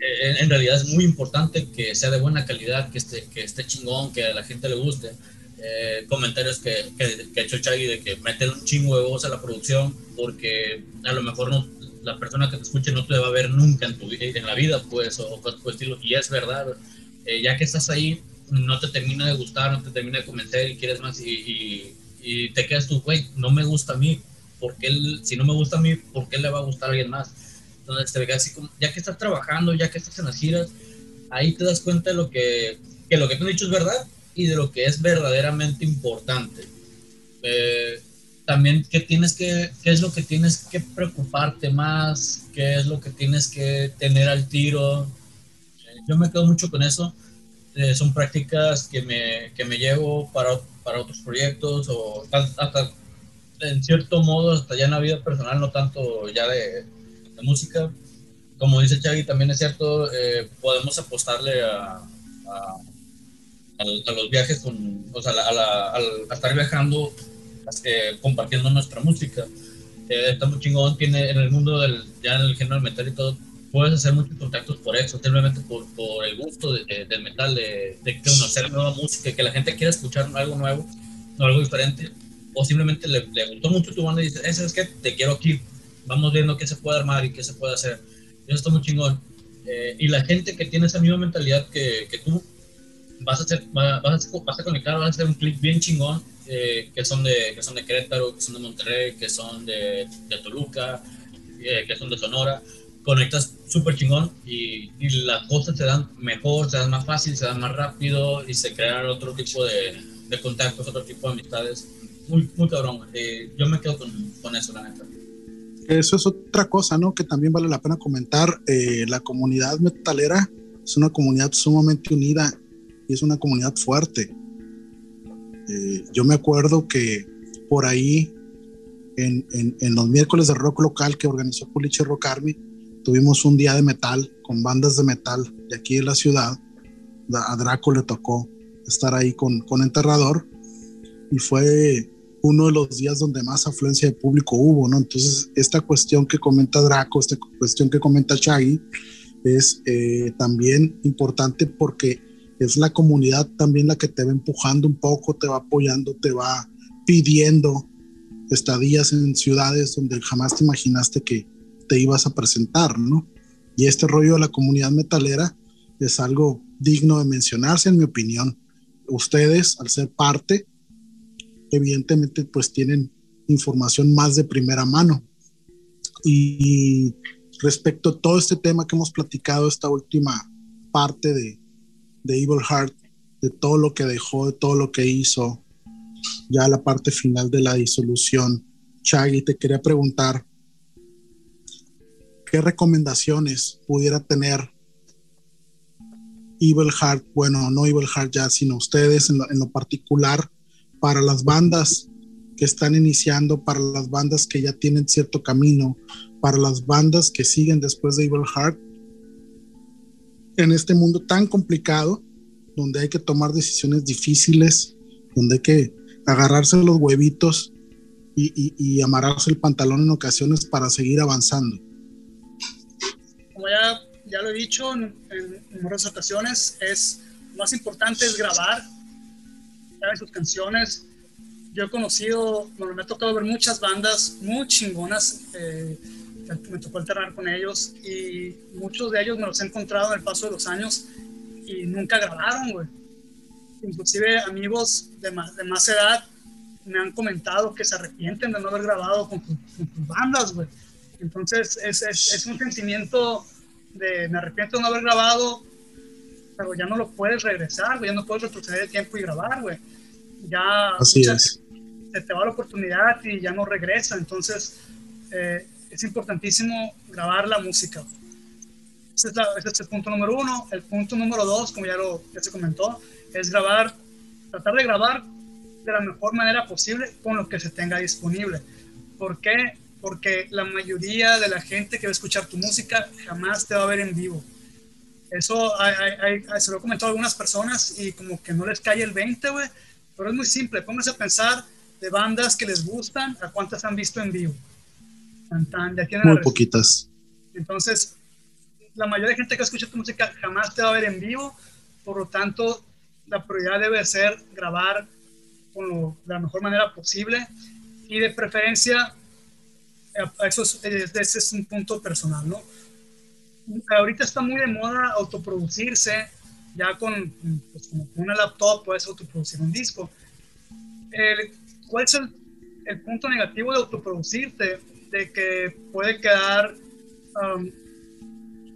en, realidad es muy importante que sea de buena calidad, que esté, que esté chingón, que a la gente le guste. Eh, comentarios que, que, que, ha hecho Chagui de que meten un chingo de voz a la producción porque a lo mejor no, la persona que te escuche no te va a ver nunca en, tu, en la vida, pues, o cosas por estilo. Y es verdad, eh, ya que estás ahí, no te termina de gustar, no te termina de convencer y quieres más y, y, te quedas tú, güey, no me gusta a mí, porque él, si no me gusta a mí, ¿por qué le va a gustar a alguien más? Entonces te así como, ya que estás trabajando, ya que estás en las giras, ahí te das cuenta de lo que, que lo que te han dicho es verdad y de lo que es verdaderamente importante. Eh, también qué tienes que, qué es lo que tienes que preocuparte más, qué es lo que tienes que tener al tiro. Yo me quedo mucho con eso eh, son prácticas que me, que me llevo para, para otros proyectos o hasta, en cierto modo hasta ya en la vida personal, no tanto ya de, de música. Como dice Chagui, también es cierto, eh, podemos apostarle a, a, a, los viajes, con, o sea, a, estar viajando, eh, compartiendo nuestra música. está muy chingón, tiene en el mundo del, ya en el género metal y todo, puedes hacer muchos contactos por eso, simplemente por, por el gusto de, del metal, de, de, conocer nueva música, que la gente quiera escuchar algo nuevo, algo diferente, o simplemente le, le gustó mucho tu banda y dice, ese es que te quiero aquí, vamos viendo qué se puede armar y qué se puede hacer. Eso está muy chingón. Eh, y la gente que tiene esa misma mentalidad que, que tú, vas a, hacer, vas, a, vas a conectar, vas a hacer un clip bien chingón, eh, que, son de, que son de Querétaro, que son de Monterrey, que son de, de Toluca, eh, que son de Sonora conectas súper chingón y, y, las cosas se dan mejor, se dan más fácil, se dan más rápido y se crean otro tipo de, de contactos, otro tipo de amistades. Muy, muy cabrón. Eh, yo me quedo con, con, eso, la neta. Eso es otra cosa, ¿no? Que también vale la pena comentar. Eh, la comunidad metalera es una comunidad sumamente unida y es una comunidad fuerte. Eh, yo me acuerdo que por ahí en, en, en, los miércoles de rock local que organizó Puliche Rock Army, tuvimos un día de metal con bandas de metal de aquí de la ciudad. A Draco le tocó estar ahí con, con Enterrador y fue uno de los días donde más afluencia de público hubo, ¿no? Entonces, esta cuestión que comenta Draco, esta cuestión que comenta Chagui, es eh, también importante porque es la comunidad también la que te va empujando un poco, te va apoyando, te va pidiendo estadías en ciudades donde jamás te imaginaste que, te ibas a presentar, ¿no? Y este rollo de la comunidad metalera es algo digno de mencionarse, en mi opinión. Ustedes, al ser parte, evidentemente, pues tienen información más de primera mano. Y respecto a todo este tema que hemos platicado, esta última parte de, de Evil Heart, de todo lo que dejó, de todo lo que hizo, ya la parte final de la disolución, Chagui, te quería preguntar, ¿qué recomendaciones pudiera tener Evil Heart? Bueno, no Evil Heart ya, sino ustedes en lo, particular para las bandas que están iniciando, para las bandas que ya tienen cierto camino, para las bandas que siguen después de Evil Heart, en este mundo tan complicado, donde hay que tomar decisiones difíciles, donde hay que agarrarse los huevitos y, amarrarse el pantalón en ocasiones para seguir avanzando. Como ya, ya lo he dicho en, en, ocasiones, es más importante es grabar, grabar sus canciones. Yo he conocido, bueno, me ha tocado ver muchas bandas muy chingonas. Eh, me tocó alternar con ellos y muchos de ellos me los he encontrado en el paso de los años y nunca grabaron, güey. Inclusive amigos de más, de más edad me han comentado que se arrepienten de no haber grabado con, tus bandas, güey. Entonces es, es, es, un sentimiento de me arrepiento de no haber grabado, pero ya no lo puedes regresar, güey. Ya no puedes retroceder el tiempo y grabar, güey. Ya Así es. se te va la oportunidad y ya no regresa. Entonces eh, es importantísimo grabar la música. Ese es, el punto número uno. El punto número dos, como ya, lo, ya se comentó, es grabar, tratar de grabar de la mejor manera posible con lo que se tenga disponible. ¿Por qué? Porque la mayoría de la gente que va a escuchar tu música jamás te va a ver en vivo. Eso se lo he comentado a algunas personas y como que no les cae el 20, güey. Pero es muy simple. Pónganse a pensar de bandas que les gustan, a cuántas han visto en vivo. muy poquitas. Entonces, la mayoría de gente que escucha tu música jamás te va a ver en vivo. Por lo tanto, la prioridad debe ser grabar de la mejor manera posible y de preferencia, eso es, ese es un punto personal, ¿no? Ahorita está muy de moda autoproducirse, ya con, pues, una laptop puedes autoproducir un disco. ¿Cuál es el, el, punto negativo de autoproducirte? De que puede quedar, um,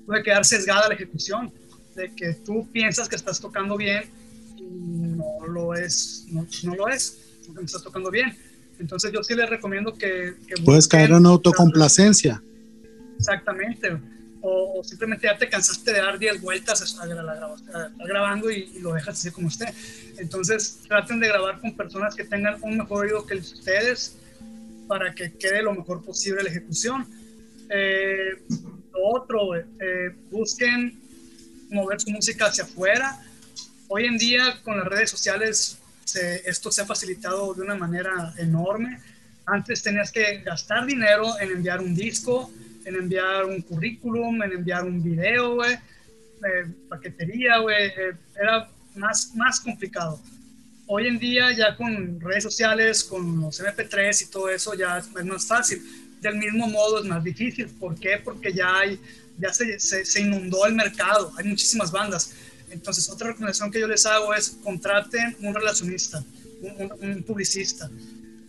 puede quedar sesgada la ejecución, de que tú piensas que estás tocando bien no lo es, no, no lo es, porque me está tocando bien. Entonces yo sí les recomiendo que... Puedes caer en autocomplacencia. Exactamente. O, simplemente ya te cansaste de dar 10 vueltas a, la, grabando y, lo dejas así como esté. Entonces traten de grabar con personas que tengan un mejor oído que ustedes para que quede lo mejor posible la ejecución. Eh, lo otro, eh, busquen mover su música hacia afuera Hoy en día con las redes sociales esto se ha facilitado de una manera enorme. Antes tenías que gastar dinero en enviar un disco, en enviar un currículum, en enviar un video, güey, eh, paquetería, güey, eh, era más, más complicado. Hoy en día ya con redes sociales, con los MP3 y todo eso ya es más fácil. Del mismo modo es más difícil. ¿Por qué? Porque ya, hay, ya se, se, se inundó el mercado, hay muchísimas bandas entonces, otra recomendación que yo les hago es contraten un relacionista, un, publicista.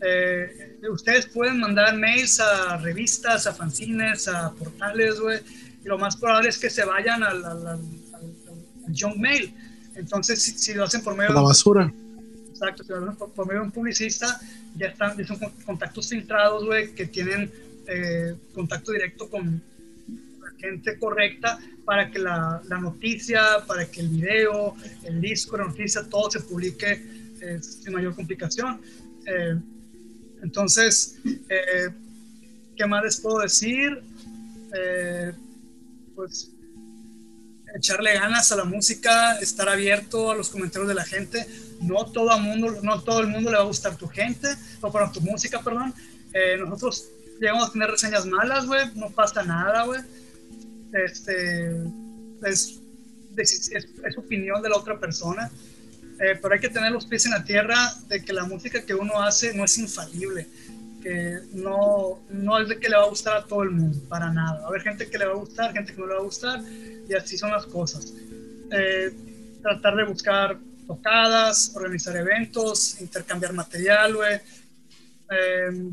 Eh, ustedes pueden mandar mails a revistas, a fanzines, a portales, güey, y lo más probable es que se vayan al, al, junk mail. Entonces, si, lo hacen por medio de la basura. Exacto, si lo hacen por, medio de un publicista, ya están, son contactos filtrados, güey, que tienen eh, contacto directo con la gente correcta para que la, la, noticia, para que el video, el disco, la noticia, todo se publique eh, sin mayor complicación. Eh, entonces, eh, ¿qué más les puedo decir? pues echarle ganas a la música, estar abierto a los comentarios de la gente. No todo el mundo, no todo el mundo le va a gustar tu gente, o para tu música, perdón. nosotros llegamos a tener reseñas malas, güey, no pasa nada, güey este, es, es, opinión de la otra persona, eh, pero hay que tener los pies en la tierra de que la música que uno hace no es infalible, que no, no es de que le va a gustar a todo el mundo, para nada. Va a haber gente que le va a gustar, gente que no le va a gustar, y así son las cosas. Eh, tratar de buscar tocadas, organizar eventos, intercambiar material. Eh,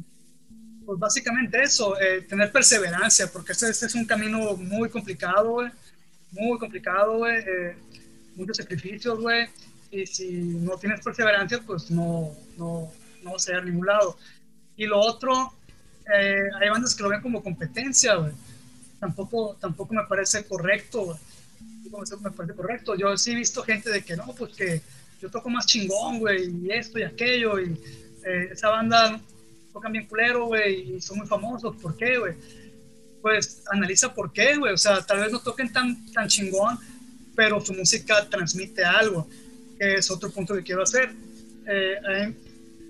pues básicamente eso, eh, tener perseverancia, porque este, este, es un camino muy complicado, muy complicado, eh, muchos sacrificios, güey, y si no tienes perseverancia, pues no, no, no vas a llegar a ningún lado. Y lo otro, eh, hay bandas que lo ven como competencia, güey. Tampoco, tampoco me parece correcto, güey. Me parece correcto. Yo sí he visto gente de que no, pues que yo toco más chingón, güey, y esto y aquello, y eh, esa banda tocan bien culero, güey, y son muy famosos, ¿por qué, güey? Pues analiza por qué, güey, o sea, tal vez no toquen tan, tan chingón, pero su música transmite algo, es otro punto que quiero hacer. Eh, eh,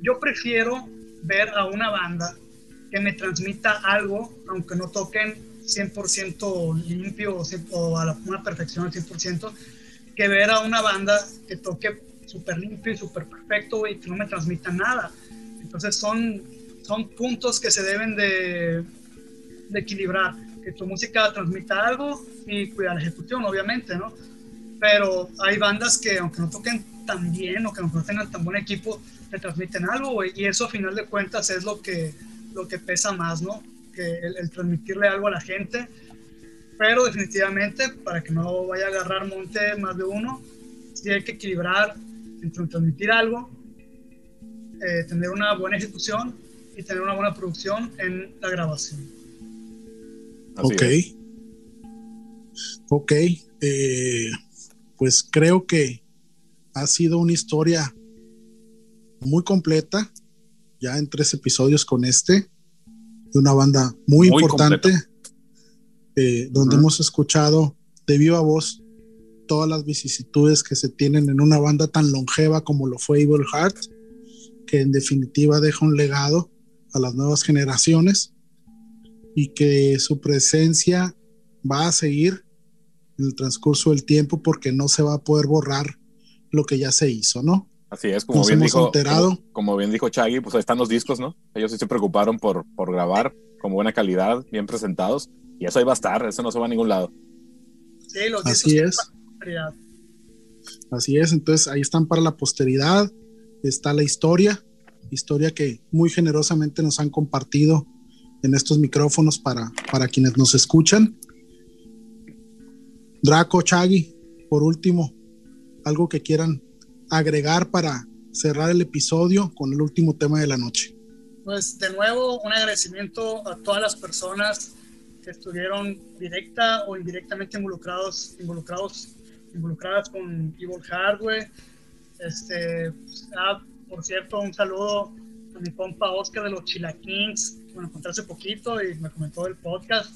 yo prefiero ver a una banda que me transmita algo, aunque no toquen 100% limpio o, a la, una perfección al 100%, que ver a una banda que toque súper limpio y súper perfecto y que no me transmita nada. Entonces son, son puntos que se deben de, de equilibrar, que tu música transmita algo y cuidar la ejecución, obviamente, ¿no? Pero hay bandas que aunque no toquen tan bien o que no tengan tan buen equipo, te transmiten algo, y eso a final de cuentas es lo que, lo que pesa más, ¿no? Que el, transmitirle algo a la gente, pero definitivamente, para que no vaya a agarrar monte más de uno, sí hay que equilibrar entre transmitir algo, eh, tener una buena ejecución y tener una buena producción en la grabación. ok. Ok. Eh, pues creo que ha sido una historia muy completa, ya en tres episodios con este, de una banda muy, importante, eh, donde hemos escuchado de viva voz todas las vicisitudes que se tienen en una banda tan longeva como lo fue Evil Heart, que en definitiva deja un legado a las nuevas generaciones y que su presencia va a seguir en el transcurso del tiempo porque no se va a poder borrar lo que ya se hizo, ¿no? Así es, como, bien dijo, como, bien dijo Chagui, pues ahí están los discos, ¿no? Ellos sí se preocuparon por, por grabar con buena calidad, bien presentados, y eso ahí va a estar, eso no se va a ningún lado. Sí, los Así es. Así es, entonces ahí están para la posteridad, está la historia, historia que muy generosamente nos han compartido en estos micrófonos para, para quienes nos escuchan. Draco, Chagui, por último, algo que quieran agregar para cerrar el episodio con el último tema de la noche? Pues de nuevo, un agradecimiento a todas las personas que estuvieron directa o indirectamente involucrados, involucrados, involucradas con Evil Hardware. Este, ah, por cierto, un saludo a mi compa Oscar de los Chila Kings, que me encontré hace poquito y me comentó el podcast.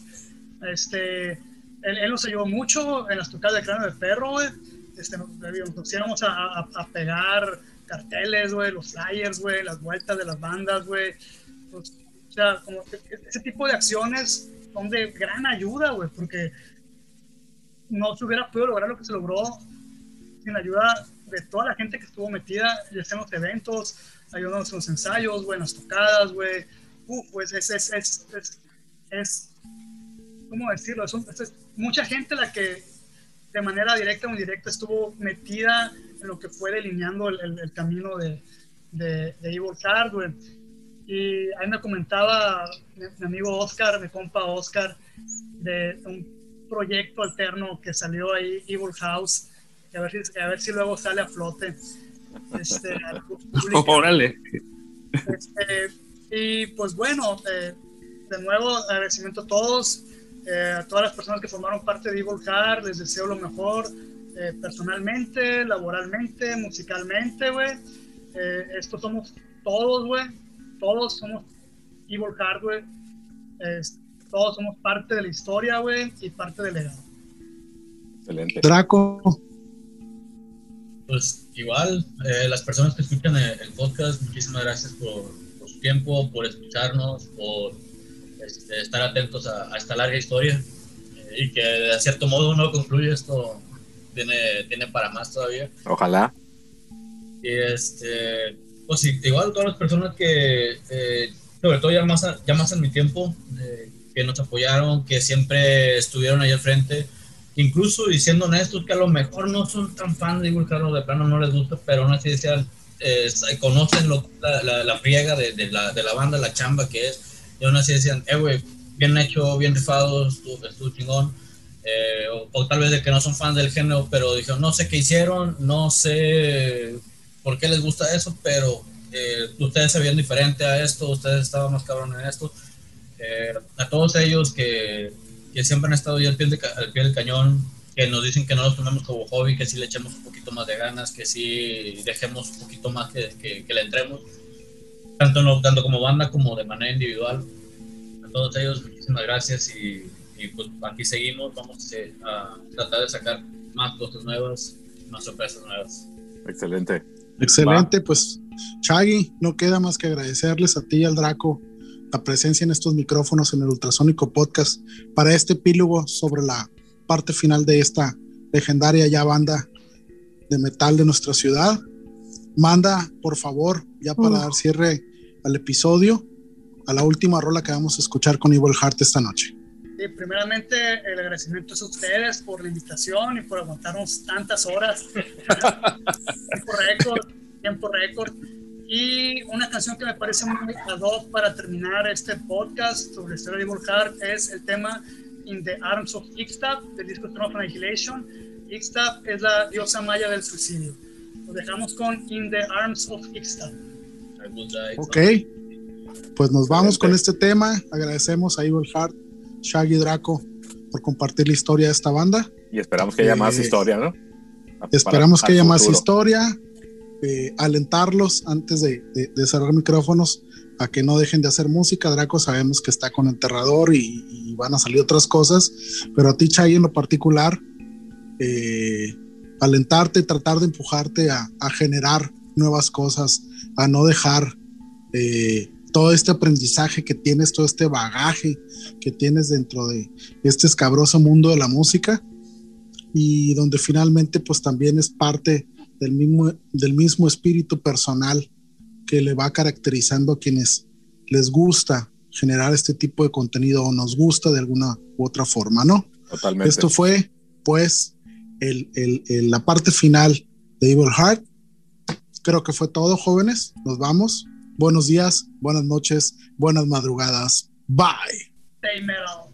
Este, él, nos ayudó mucho en las tocadas de cráneo de perro, güey este, nos, pusiéramos a, a, pegar carteles, güey, los flyers, güey, las vueltas de las bandas, güey. Pues, o sea, como ese tipo de acciones son de gran ayuda, güey, porque no se hubiera podido lograr lo que se logró sin la ayuda de toda la gente que estuvo metida, ya sea en los eventos, ayudándonos en los ensayos, güey, en las tocadas, güey. pues es, es, es, es, es ¿cómo decirlo? Es, es, mucha gente la que de manera directa o indirecta estuvo metida en lo que fue delineando el, el, camino de, de, de, Evil Hardware. Y ahí me comentaba mi, amigo Oscar, mi compa Oscar, de un proyecto alterno que salió ahí, Evil House, a ver si, a ver si luego sale a flote. Este, [LAUGHS] Órale. Este, y pues bueno, eh, de nuevo agradecimiento a todos. Eh, a todas las personas que formaron parte de Evil Heart, les deseo lo mejor eh, personalmente, laboralmente, musicalmente, güey. Eh, estos somos todos, güey. Todos somos Evil Heart, güey. todos somos parte de la historia, güey, y parte del legado. Excelente. Draco. Pues igual, las personas que escuchan el, podcast, muchísimas gracias por, por su tiempo, por escucharnos, por este, estar atentos a, esta larga historia eh, y que de cierto modo no concluye esto, tiene, tiene para más todavía. Ojalá. Y este, pues igual todas las personas que, eh, sobre todo ya más, ya más en mi tiempo, eh, que nos apoyaron, que siempre estuvieron ahí al frente, incluso diciendo honestos que a lo mejor no son tan fan de Evil Carlos, de plano no les gusta, pero aún así decían, conocen lo, la, la, friega de, de, la, de la banda, la chamba que es y aún así decían, eh, güey, bien hecho, bien rifado, estuvo, chingón. Eh, o, tal vez de que no son fans del género, pero dijeron, no sé qué hicieron, no sé por qué les gusta eso, pero eh, ustedes se veían diferente a esto, ustedes estaban más cabrón en esto. Eh, a todos ellos que, que, siempre han estado ahí al pie, al pie del cañón, que nos dicen que no lo tomemos como hobby, que sí le echemos un poquito más de ganas, que sí dejemos un poquito más que, que, le entremos, tanto, no, tanto como banda como de manera individual. A todos ellos, muchísimas gracias y, pues aquí seguimos, vamos a tratar de sacar más cosas nuevas, más sorpresas nuevas. Excelente. Excelente, pues Chagui, no queda más que agradecerles a ti y al Draco la presencia en estos micrófonos en el Ultrasónico Podcast para este epílogo sobre la parte final de esta legendaria ya banda de metal de nuestra ciudad. Manda, por favor, ya para dar cierre al episodio, a la última rola que vamos a escuchar con Evil Heart esta noche. Sí, primeramente, el agradecimiento es a ustedes por la invitación y por aguantarnos tantas horas. [LAUGHS] tiempo récord, tiempo récord. Y una canción que me parece muy ad hoc para terminar este podcast sobre la historia de Evil Heart es el tema In the Arms of Ixtab, del disco Throne of Annihilation. Ixtab es la diosa maya del suicidio. Dejamos con In the Arms of Ixtab. Ok, pues nos vamos con este tema. Agradecemos a Evil Heart, Shaggy Draco, por compartir la historia de esta banda. Y esperamos que haya más eh, historia, ¿no? esperamos que haya más historia. Eh, alentarlos antes de, de cerrar micrófonos a que no dejen de hacer música. Draco sabemos que está con enterrador y, van a salir otras cosas, pero a ti, Chay, en lo particular, eh, alentarte, tratar de empujarte a, generar nuevas cosas, a no dejar eh, todo este aprendizaje que tienes, todo este bagaje que tienes dentro de este escabroso mundo de la música y donde finalmente pues también es parte del mismo, del mismo espíritu personal que le va caracterizando a quienes les gusta generar este tipo de contenido o nos gusta de alguna u otra forma, ¿no? Totalmente. Esto fue, pues, el, la parte final de Evil Heart. Creo que fue todo, jóvenes. Nos vamos. Buenos días, buenas noches, buenas madrugadas. Bye.